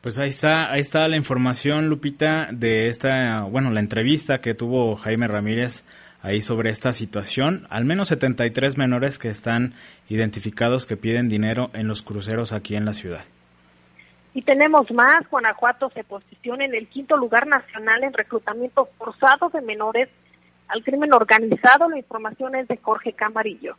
Pues ahí está, ahí está la información, Lupita, de esta, bueno, la entrevista que tuvo Jaime Ramírez ahí sobre esta situación. Al menos 73 menores que están identificados que piden dinero en los cruceros aquí en la ciudad. Y tenemos más, Guanajuato se posiciona en el quinto lugar nacional en reclutamiento forzado de menores al crimen organizado. La información es de Jorge Camarillo.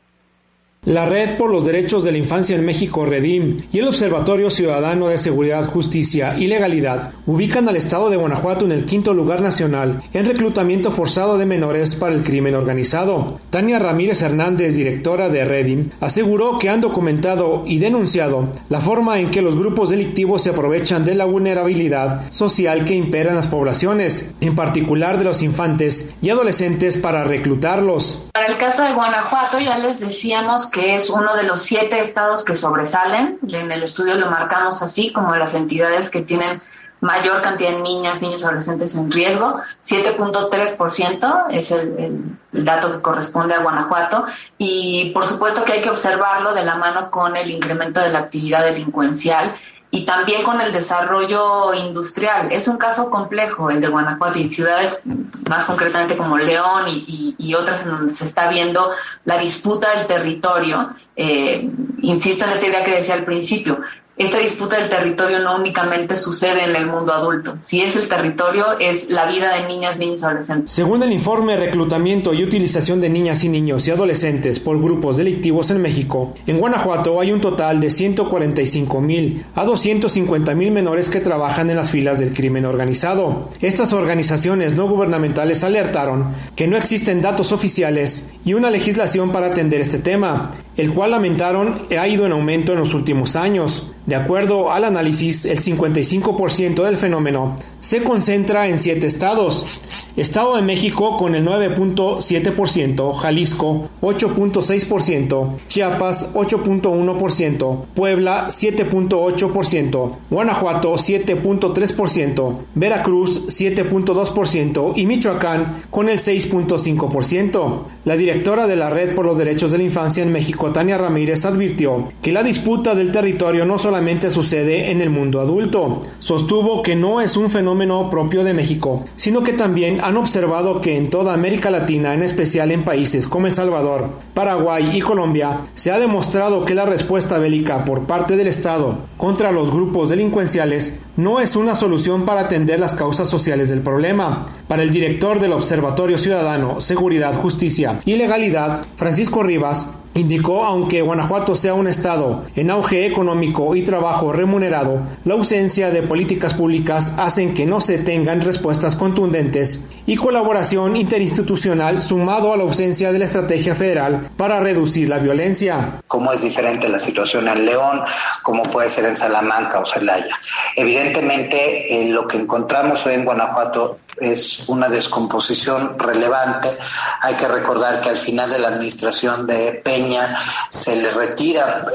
La Red por los Derechos de la Infancia en México, Redim, y el Observatorio Ciudadano de Seguridad, Justicia y Legalidad ubican al Estado de Guanajuato en el quinto lugar nacional en reclutamiento forzado de menores para el crimen organizado. Tania Ramírez Hernández, directora de Redim, aseguró que han documentado y denunciado la forma en que los grupos delictivos se aprovechan de la vulnerabilidad social que impera en las poblaciones, en particular de los infantes y adolescentes, para reclutarlos. Para el caso de Guanajuato, ya les decíamos que es uno de los siete estados que sobresalen. En el estudio lo marcamos así, como las entidades que tienen mayor cantidad de niñas, niños adolescentes en riesgo. 7.3% es el, el, dato que corresponde a Guanajuato. Y por supuesto que hay que observarlo de la mano con el incremento de la actividad delincuencial y también con el desarrollo industrial. Es un caso complejo el de Guanajuato y ciudades más concretamente como León y, otras en donde se está viendo la disputa del territorio. Eh, insisto en esta idea que decía al principio. Esta disputa del territorio no únicamente sucede en el mundo adulto. Si es el territorio, es la vida de niñas, niños y adolescentes. Según el informe Reclutamiento y Utilización de Niñas y Niños y Adolescentes por Grupos Delictivos en México, en Guanajuato hay un total de 145 mil a 250 mil menores que trabajan en las filas del crimen organizado. Estas organizaciones no gubernamentales alertaron que no existen datos oficiales y una legislación para atender este tema, el cual lamentaron ha ido en aumento en los últimos años. De acuerdo al análisis, el 55% del fenómeno se concentra en siete estados. Estado de México con el 9.7%, Jalisco 8.6%, Chiapas 8.1%, Puebla 7.8%, Guanajuato 7.3%, Veracruz 7.2% y Michoacán con el 6.5%. La directora de la Red por los Derechos de la Infancia en México, Tania Ramírez, advirtió que la disputa del territorio no solamente sucede en el mundo adulto. Sostuvo que no es un fenómeno propio de México, sino que también han observado que en toda América Latina, en especial en países como El Salvador, Paraguay y Colombia, se ha demostrado que la respuesta bélica por parte del Estado contra los grupos delincuenciales no es una solución para atender las causas sociales del problema. Para el director del Observatorio Ciudadano, Seguridad, Justicia y Legalidad, Francisco Rivas, Indicó, aunque Guanajuato sea un estado en auge económico y trabajo remunerado, la ausencia de políticas públicas hacen que no se tengan respuestas contundentes y colaboración interinstitucional sumado a la ausencia de la estrategia federal para reducir la violencia. ¿Cómo es diferente la situación en León? ¿Cómo puede ser en Salamanca o Celaya? Evidentemente, eh, lo que encontramos hoy en Guanajuato es una descomposición relevante. Hay que recordar que al final de la administración de Peña se le retira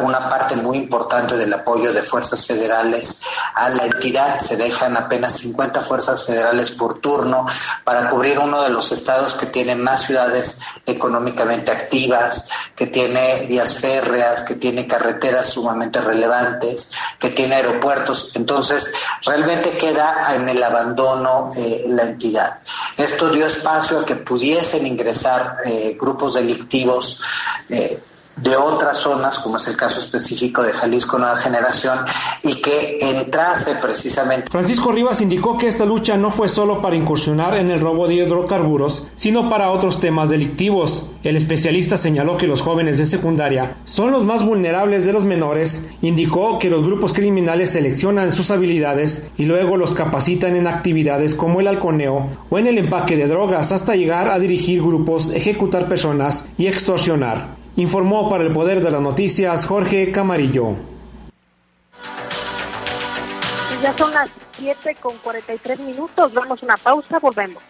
una parte muy importante del apoyo de fuerzas federales a la entidad. Se dejan apenas 50 fuerzas federales por turno para cubrir uno de los estados que tiene más ciudades económicamente activas, que tiene vías férreas, que tiene carreteras sumamente relevantes, que tiene aeropuertos. Entonces, realmente queda en el abandono eh, la entidad. Esto dio espacio a que pudiesen ingresar eh, grupos delictivos eh, de otras zonas, como es el caso específico de Jalisco Nueva Generación, y que entrase precisamente. Francisco Rivas indicó que esta lucha no fue solo para incursionar en el robo de hidrocarburos, sino para otros temas delictivos. El especialista señaló que los jóvenes de secundaria son los más vulnerables de los menores, indicó que los grupos criminales seleccionan sus habilidades y luego los capacitan en actividades como el halconeo o en el empaque de drogas hasta llegar a dirigir grupos, ejecutar personas y extorsionar. Informó para el Poder de las Noticias Jorge Camarillo. Ya son las 7 con 43 minutos. Damos una pausa, volvemos.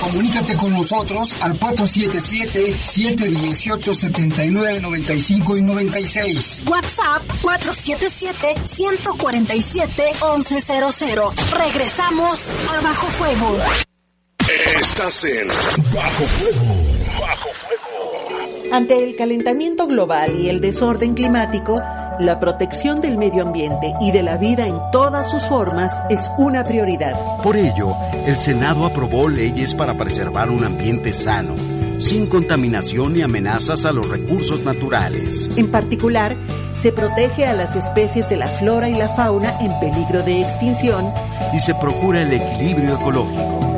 Comunícate con nosotros al 477-718-7995 y 96. WhatsApp 477-147-1100. Regresamos a Bajo Fuego. Estás en Bajo Fuego. Bajo Fuego. Ante el calentamiento global y el desorden climático, la protección del medio ambiente y de la vida en todas sus formas es una prioridad. Por ello, el Senado aprobó leyes para preservar un ambiente sano, sin contaminación ni amenazas a los recursos naturales. En particular, se protege a las especies de la flora y la fauna en peligro de extinción y se procura el equilibrio ecológico.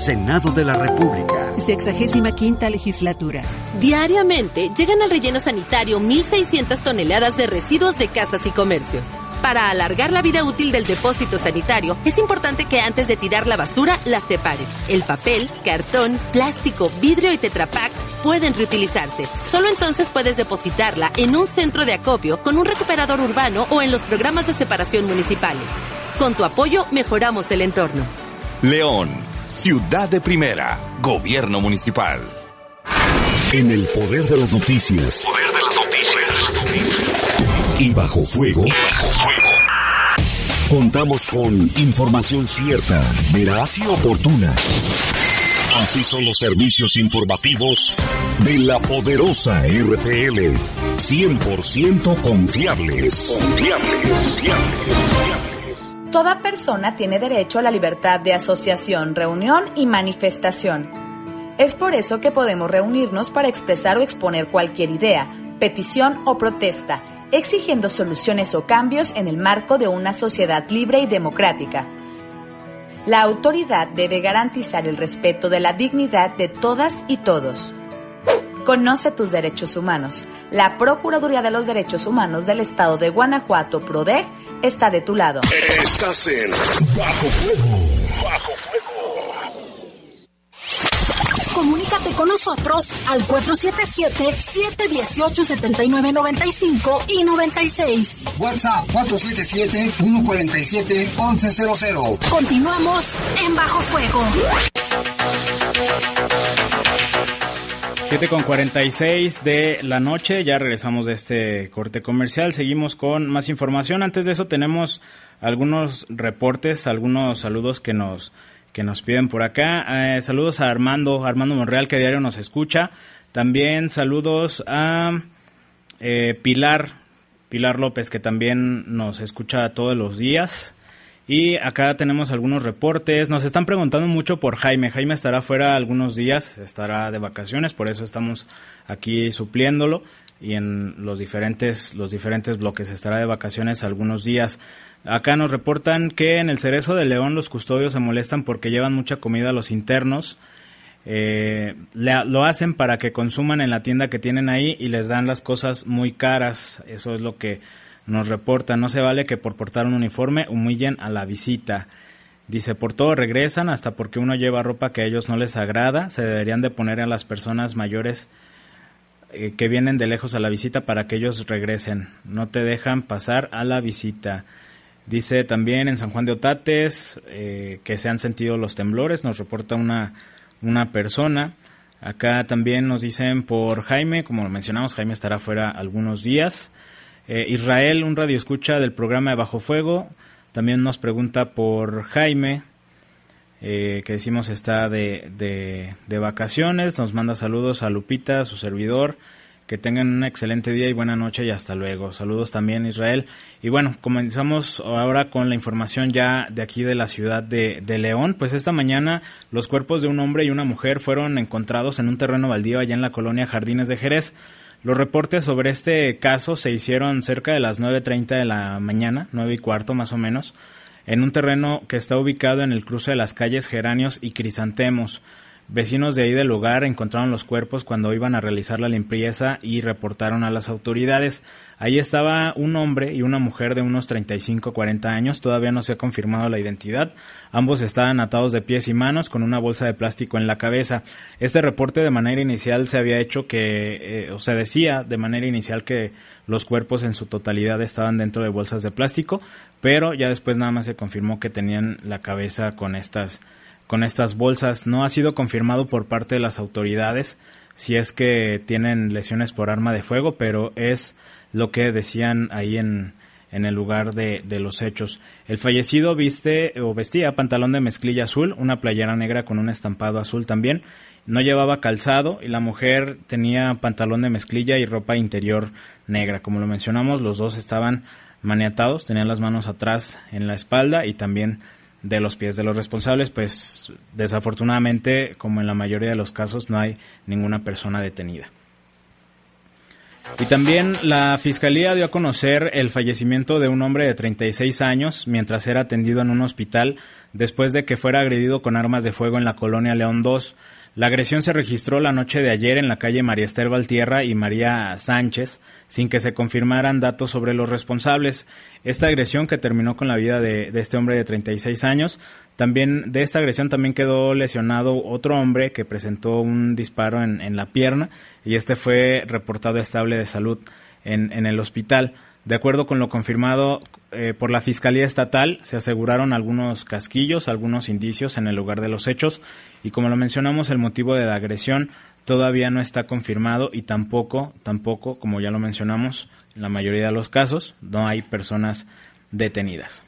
Senado de la República. Sexagésima quinta legislatura. Diariamente llegan al relleno sanitario 1.600 toneladas de residuos de casas y comercios. Para alargar la vida útil del depósito sanitario, es importante que antes de tirar la basura las separes. El papel, cartón, plástico, vidrio y tetrapacks pueden reutilizarse. Solo entonces puedes depositarla en un centro de acopio con un recuperador urbano o en los programas de separación municipales. Con tu apoyo mejoramos el entorno. León. Ciudad de Primera, Gobierno Municipal. En el poder de las noticias. Poder de las noticias. Y bajo fuego. Contamos con información cierta, veraz y oportuna. Así son los servicios informativos de la poderosa RTL. 100% confiables. Confiables, confiables. Toda persona tiene derecho a la libertad de asociación, reunión y manifestación. Es por eso que podemos reunirnos para expresar o exponer cualquier idea, petición o protesta, exigiendo soluciones o cambios en el marco de una sociedad libre y democrática. La autoridad debe garantizar el respeto de la dignidad de todas y todos. Conoce tus derechos humanos. La Procuraduría de los Derechos Humanos del Estado de Guanajuato, PRODEG, está de tu lado. Estás en Bajo Fuego. Bajo Comunícate con nosotros al 477-718-7995 y 96. WhatsApp 477-147-1100. Continuamos en Bajo Fuego. 7 con 46 de la noche, ya regresamos de este corte comercial, seguimos con más información. Antes de eso tenemos algunos reportes, algunos saludos que nos, que nos piden por acá. Eh, saludos a Armando, Armando Monreal que diario nos escucha. También saludos a eh, Pilar, Pilar López que también nos escucha todos los días. Y acá tenemos algunos reportes. Nos están preguntando mucho por Jaime. Jaime estará fuera algunos días, estará de vacaciones, por eso estamos aquí supliéndolo. Y en los diferentes, los diferentes bloques estará de vacaciones algunos días. Acá nos reportan que en el Cerezo de León los custodios se molestan porque llevan mucha comida a los internos. Eh, lo hacen para que consuman en la tienda que tienen ahí y les dan las cosas muy caras. Eso es lo que nos reporta, no se vale que por portar un uniforme humillen a la visita. Dice, por todo regresan, hasta porque uno lleva ropa que a ellos no les agrada, se deberían de poner a las personas mayores eh, que vienen de lejos a la visita para que ellos regresen. No te dejan pasar a la visita. Dice también en San Juan de Otates eh, que se han sentido los temblores, nos reporta una, una persona. Acá también nos dicen por Jaime, como mencionamos, Jaime estará fuera algunos días. Eh, Israel, un radio escucha del programa de Bajo Fuego, también nos pregunta por Jaime, eh, que decimos está de, de, vacaciones, nos manda saludos a Lupita, su servidor, que tengan un excelente día y buena noche y hasta luego. Saludos también Israel. Y bueno, comenzamos ahora con la información ya de aquí de la ciudad de, de, León. Pues esta mañana los cuerpos de un hombre y una mujer fueron encontrados en un terreno baldío allá en la colonia Jardines de Jerez. Los reportes sobre este caso se hicieron cerca de las 9.30 de la mañana, 9 y cuarto más o menos, en un terreno que está ubicado en el cruce de las calles Geranios y Crisantemos. Vecinos de ahí del lugar encontraron los cuerpos cuando iban a realizar la limpieza y reportaron a las autoridades. Ahí estaba un hombre y una mujer de unos 35-40 años, todavía no se ha confirmado la identidad. Ambos estaban atados de pies y manos con una bolsa de plástico en la cabeza. Este reporte de manera inicial se había hecho que, eh, o se decía de manera inicial que los cuerpos en su totalidad estaban dentro de bolsas de plástico, pero ya después nada más se confirmó que tenían la cabeza con estas con estas bolsas. No ha sido confirmado por parte de las autoridades si es que tienen lesiones por arma de fuego, pero es lo que decían ahí en, en el lugar de, de, los hechos. El fallecido viste o vestía pantalón de mezclilla azul, una playera negra con un estampado azul también. No llevaba calzado y la mujer tenía pantalón de mezclilla y ropa interior negra. Como lo mencionamos, los dos estaban maniatados, tenían las manos atrás en la espalda y también de los pies de los responsables, pues desafortunadamente, como en la mayoría de los casos, no hay ninguna persona detenida. Y también la Fiscalía dio a conocer el fallecimiento de un hombre de 36 años mientras era atendido en un hospital después de que fuera agredido con armas de fuego en la colonia León 2. La agresión se registró la noche de ayer en la calle María Esther Valtierra y María Sánchez, sin que se confirmaran datos sobre los responsables. Esta agresión que terminó con la vida de, este hombre de 36 años, también de esta agresión también quedó lesionado otro hombre que presentó un disparo en, la pierna y este fue reportado estable de salud en, en el hospital. De acuerdo con lo confirmado eh, por la Fiscalía Estatal, se aseguraron algunos casquillos, algunos indicios en el lugar de los hechos y como lo mencionamos, el motivo de la agresión todavía no está confirmado y tampoco, tampoco, como ya lo mencionamos, en la mayoría de los casos no hay personas detenidas.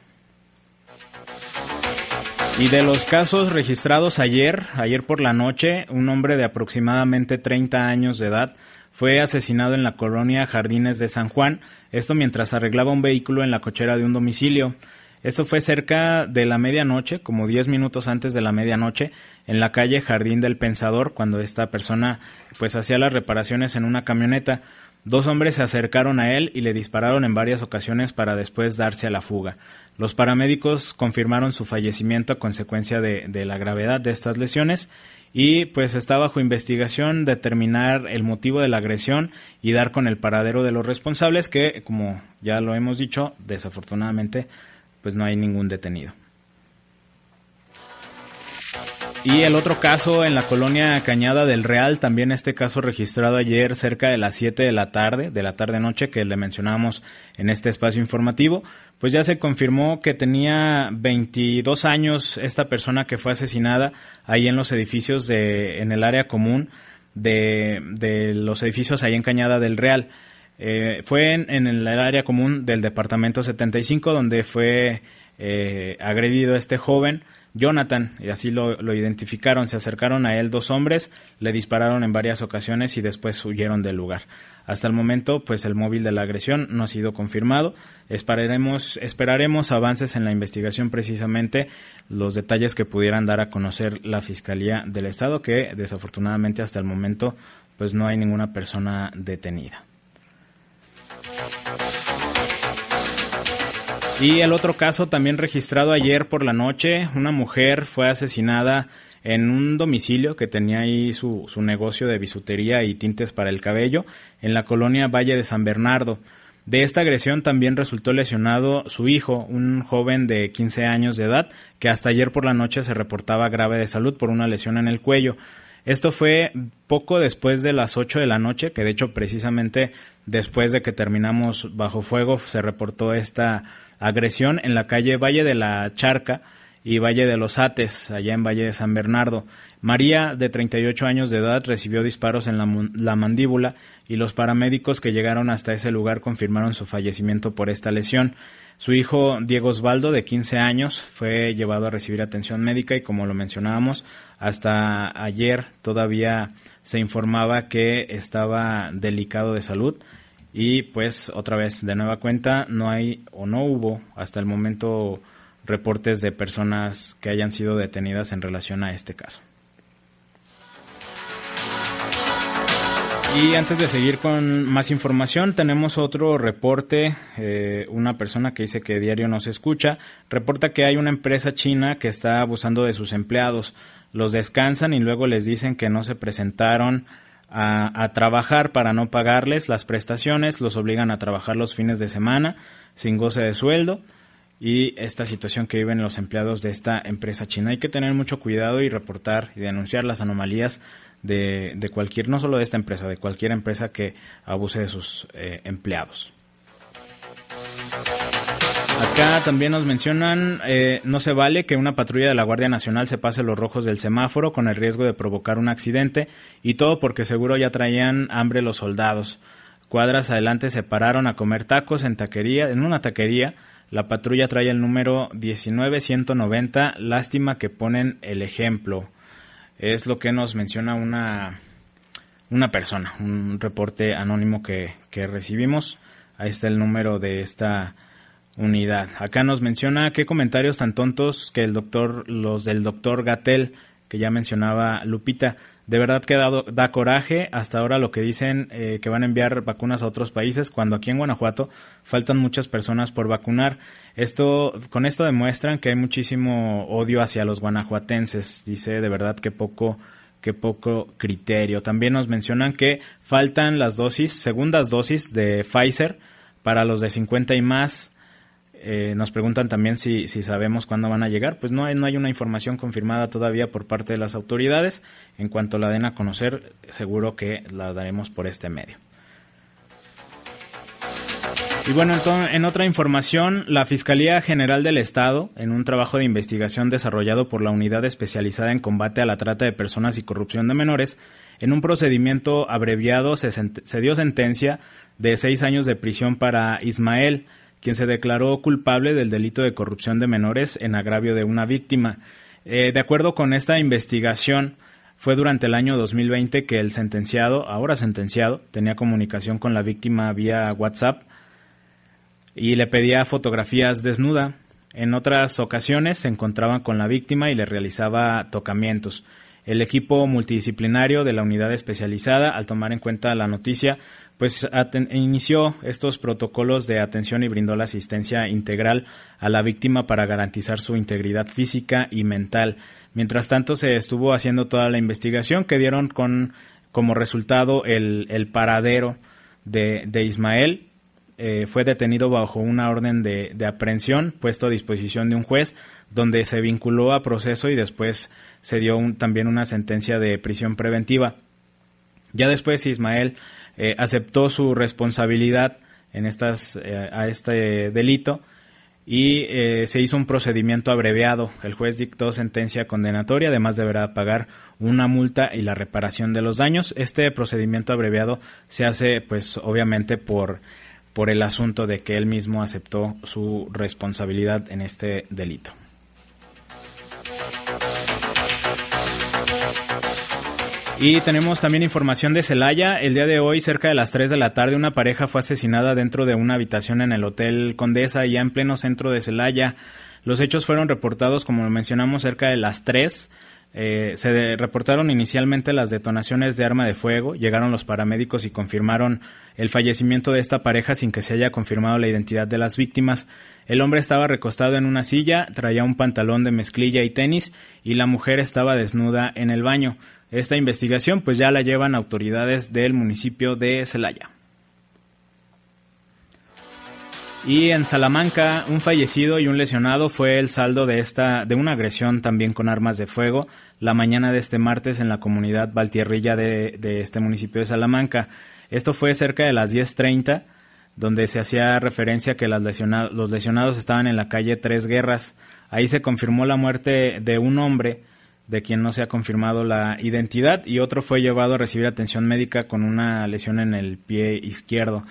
Y de los casos registrados ayer, ayer por la noche, un hombre de aproximadamente 30 años de edad fue asesinado en la colonia Jardines de San Juan, esto mientras arreglaba un vehículo en la cochera de un domicilio. Esto fue cerca de la medianoche, como 10 minutos antes de la medianoche, en la calle Jardín del Pensador, cuando esta persona pues hacía las reparaciones en una camioneta. Dos hombres se acercaron a él y le dispararon en varias ocasiones para después darse a la fuga. Los paramédicos confirmaron su fallecimiento a consecuencia de, de la gravedad de estas lesiones y pues está bajo investigación determinar el motivo de la agresión y dar con el paradero de los responsables que como ya lo hemos dicho desafortunadamente pues no hay ningún detenido. Y el otro caso en la colonia Cañada del Real, también este caso registrado ayer cerca de las 7 de la tarde, de la tarde-noche que le mencionamos en este espacio informativo, pues ya se confirmó que tenía 22 años esta persona que fue asesinada ahí en los edificios de, en el área común de, de los edificios ahí en Cañada del Real. Eh, fue en, en, el área común del departamento 75 donde fue eh, agredido este joven Jonathan, y así lo, identificaron, se acercaron a él dos hombres, le dispararon en varias ocasiones y después huyeron del lugar. Hasta el momento, pues el móvil de la agresión no ha sido confirmado. Esperaremos, esperaremos avances en la investigación precisamente, los detalles que pudieran dar a conocer la Fiscalía del Estado, que desafortunadamente hasta el momento pues no hay ninguna persona detenida. Y el otro caso también registrado ayer por la noche, una mujer fue asesinada en un domicilio que tenía ahí su, su, negocio de bisutería y tintes para el cabello en la colonia Valle de San Bernardo. De esta agresión también resultó lesionado su hijo, un joven de 15 años de edad, que hasta ayer por la noche se reportaba grave de salud por una lesión en el cuello. Esto fue poco después de las 8 de la noche, que de hecho precisamente después de que terminamos bajo fuego se reportó esta agresión en la calle Valle de la Charca y Valle de los Ates, allá en Valle de San Bernardo. María, de 38 años de edad, recibió disparos en la, la, mandíbula y los paramédicos que llegaron hasta ese lugar confirmaron su fallecimiento por esta lesión. Su hijo, Diego Osvaldo, de 15 años, fue llevado a recibir atención médica y, como lo mencionábamos, hasta ayer todavía se informaba que estaba delicado de salud y pues otra vez, de nueva cuenta, no hay o no hubo hasta el momento reportes de personas que hayan sido detenidas en relación a este caso. Y antes de seguir con más información, tenemos otro reporte, eh, una persona que dice que diario no se escucha, reporta que hay una empresa china que está abusando de sus empleados, los descansan y luego les dicen que no se presentaron a, trabajar para no pagarles las prestaciones, los obligan a trabajar los fines de semana sin goce de sueldo y esta situación que viven los empleados de esta empresa china. Hay que tener mucho cuidado y reportar y denunciar las anomalías de, de cualquier, no solo de esta empresa, de cualquier empresa que abuse de sus eh, empleados. Acá también nos mencionan, eh, no se vale que una patrulla de la Guardia Nacional se pase los rojos del semáforo con el riesgo de provocar un accidente y todo porque seguro ya traían hambre los soldados. Cuadras adelante se pararon a comer tacos en taquería, en una taquería. La patrulla trae el número 19190. Lástima que ponen el ejemplo. Es lo que nos menciona una, una persona, un reporte anónimo que, que recibimos. Ahí está el número de esta unidad. Acá nos menciona qué comentarios tan tontos que el doctor, los del doctor Gatel, que ya mencionaba Lupita. De verdad que da, coraje hasta ahora lo que dicen eh, que van a enviar vacunas a otros países cuando aquí en Guanajuato faltan muchas personas por vacunar. Esto, con esto demuestran que hay muchísimo odio hacia los guanajuatenses. Dice de verdad que poco, que poco criterio. También nos mencionan que faltan las dosis, segundas dosis de Pfizer para los de 50 y más eh, nos preguntan también si, si, sabemos cuándo van a llegar. Pues no hay, no hay una información confirmada todavía por parte de las autoridades. En cuanto la den a conocer, seguro que la daremos por este medio. Y bueno, en otra información, la Fiscalía General del Estado, en un trabajo de investigación desarrollado por la Unidad Especializada en Combate a la Trata de Personas y Corrupción de Menores, en un procedimiento abreviado se, se dio sentencia de seis años de prisión para Ismael, quien se declaró culpable del delito de corrupción de menores en agravio de una víctima. Eh, de acuerdo con esta investigación, fue durante el año 2020 que el sentenciado, ahora sentenciado, tenía comunicación con la víctima vía WhatsApp y le pedía fotografías desnuda. En otras ocasiones se encontraba con la víctima y le realizaba tocamientos. El equipo multidisciplinario de la unidad especializada, al tomar en cuenta la noticia, pues inició estos protocolos de atención y brindó la asistencia integral a la víctima para garantizar su integridad física y mental. Mientras tanto, se estuvo haciendo toda la investigación que dieron con como resultado el, paradero de, Ismael. Eh, fue detenido bajo una orden de, aprehensión puesto a disposición de un juez donde se vinculó a proceso y después se dio también una sentencia de prisión preventiva. Ya después Ismael eh, aceptó su responsabilidad en estas, eh, a este delito y eh, se hizo un procedimiento abreviado. El juez dictó sentencia condenatoria, además deberá pagar una multa y la reparación de los daños. Este procedimiento abreviado se hace, pues, obviamente por, por el asunto de que él mismo aceptó su responsabilidad en este delito. Y tenemos también información de Celaya. El día de hoy, cerca de las 3 de la tarde, una pareja fue asesinada dentro de una habitación en el Hotel Condesa, ya en pleno centro de Celaya. Los hechos fueron reportados, como mencionamos, cerca de las 3. Eh, se reportaron inicialmente las detonaciones de arma de fuego, llegaron los paramédicos y confirmaron el fallecimiento de esta pareja sin que se haya confirmado la identidad de las víctimas. El hombre estaba recostado en una silla, traía un pantalón de mezclilla y tenis y la mujer estaba desnuda en el baño. Esta investigación pues ya la llevan autoridades del municipio de Celaya. Y en Salamanca, un fallecido y un lesionado fue el saldo de esta de una agresión también con armas de fuego la mañana de este martes en la comunidad Valtierrilla de, de este municipio de Salamanca. Esto fue cerca de las 10:30, donde se hacía referencia que los lesionados estaban en la calle Tres Guerras. Ahí se confirmó la muerte de un hombre de quien no se ha confirmado la identidad y otro fue llevado a recibir atención médica con una lesión en el pie izquierdo.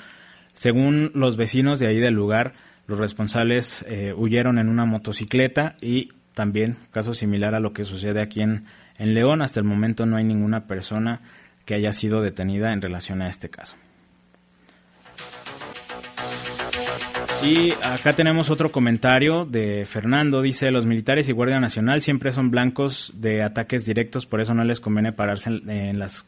Según los vecinos de ahí del lugar, los responsables eh, huyeron en una motocicleta y también caso similar a lo que sucede aquí en, en León. Hasta el momento no hay ninguna persona que haya sido detenida en relación a este caso. Y acá tenemos otro comentario de Fernando. Dice, los militares y Guardia Nacional siempre son blancos de ataques directos, por eso no les conviene pararse en, las,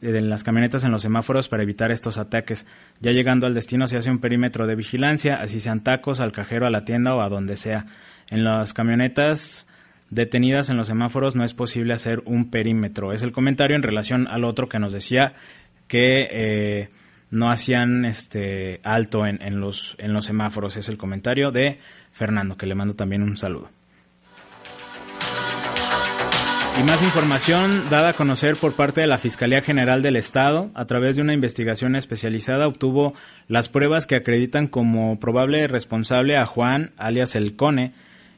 las camionetas en los semáforos para evitar estos ataques. Ya llegando al destino se hace un perímetro de vigilancia, así sean tacos, al cajero, a la tienda o a donde sea. En las camionetas detenidas en los semáforos no es posible hacer un perímetro. Es el comentario en relación al otro que nos decía que... Eh, no hacían este alto en, en, los, en los semáforos. Es el comentario de Fernando, que le mando también un saludo. Y más información dada a conocer por parte de la Fiscalía General del Estado, a través de una investigación especializada, obtuvo las pruebas que acreditan como probable responsable a Juan, alias El Cone,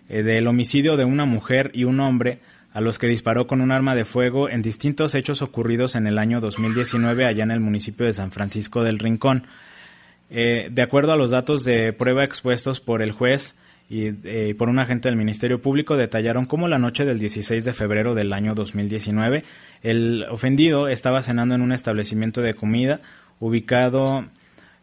eh, del homicidio de una mujer y un hombre a los que disparó con un arma de fuego en distintos hechos ocurridos en el año 2019 allá en el municipio de San Francisco del Rincón. Eh, de acuerdo a los datos de prueba expuestos por el juez eh, y por un agente del Ministerio Público, detallaron cómo la noche del 16 de febrero del año 2019 el ofendido estaba cenando en un establecimiento de comida ubicado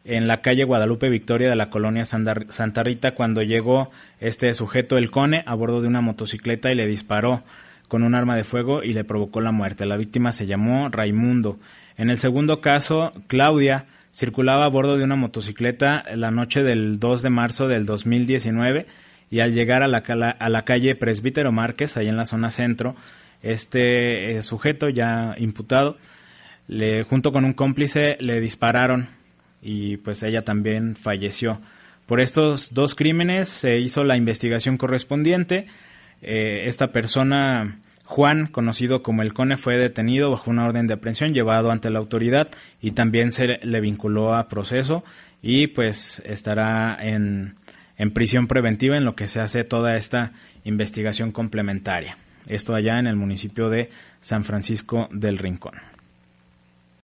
en la calle Guadalupe Victoria de la colonia Santa Rita cuando llegó este sujeto, el Cone, a bordo de una motocicleta y le disparó con un arma de fuego y le provocó la muerte. La víctima se llamó Raimundo. En el segundo caso, Claudia circulaba a bordo de una motocicleta la noche del 2 de marzo del 2019 y al llegar a la, calle Presbítero Márquez, ahí en la zona centro, este eh, sujeto ya imputado, junto con un cómplice, le dispararon y pues ella también falleció. Por estos dos crímenes se hizo la investigación correspondiente eh, esta persona, Juan, conocido como el Cone, fue detenido bajo una orden de aprehensión, llevado ante la autoridad y también se le vinculó a proceso y pues estará en, en prisión preventiva en lo que se hace toda esta investigación complementaria. Esto allá en el municipio de San Francisco del Rincón.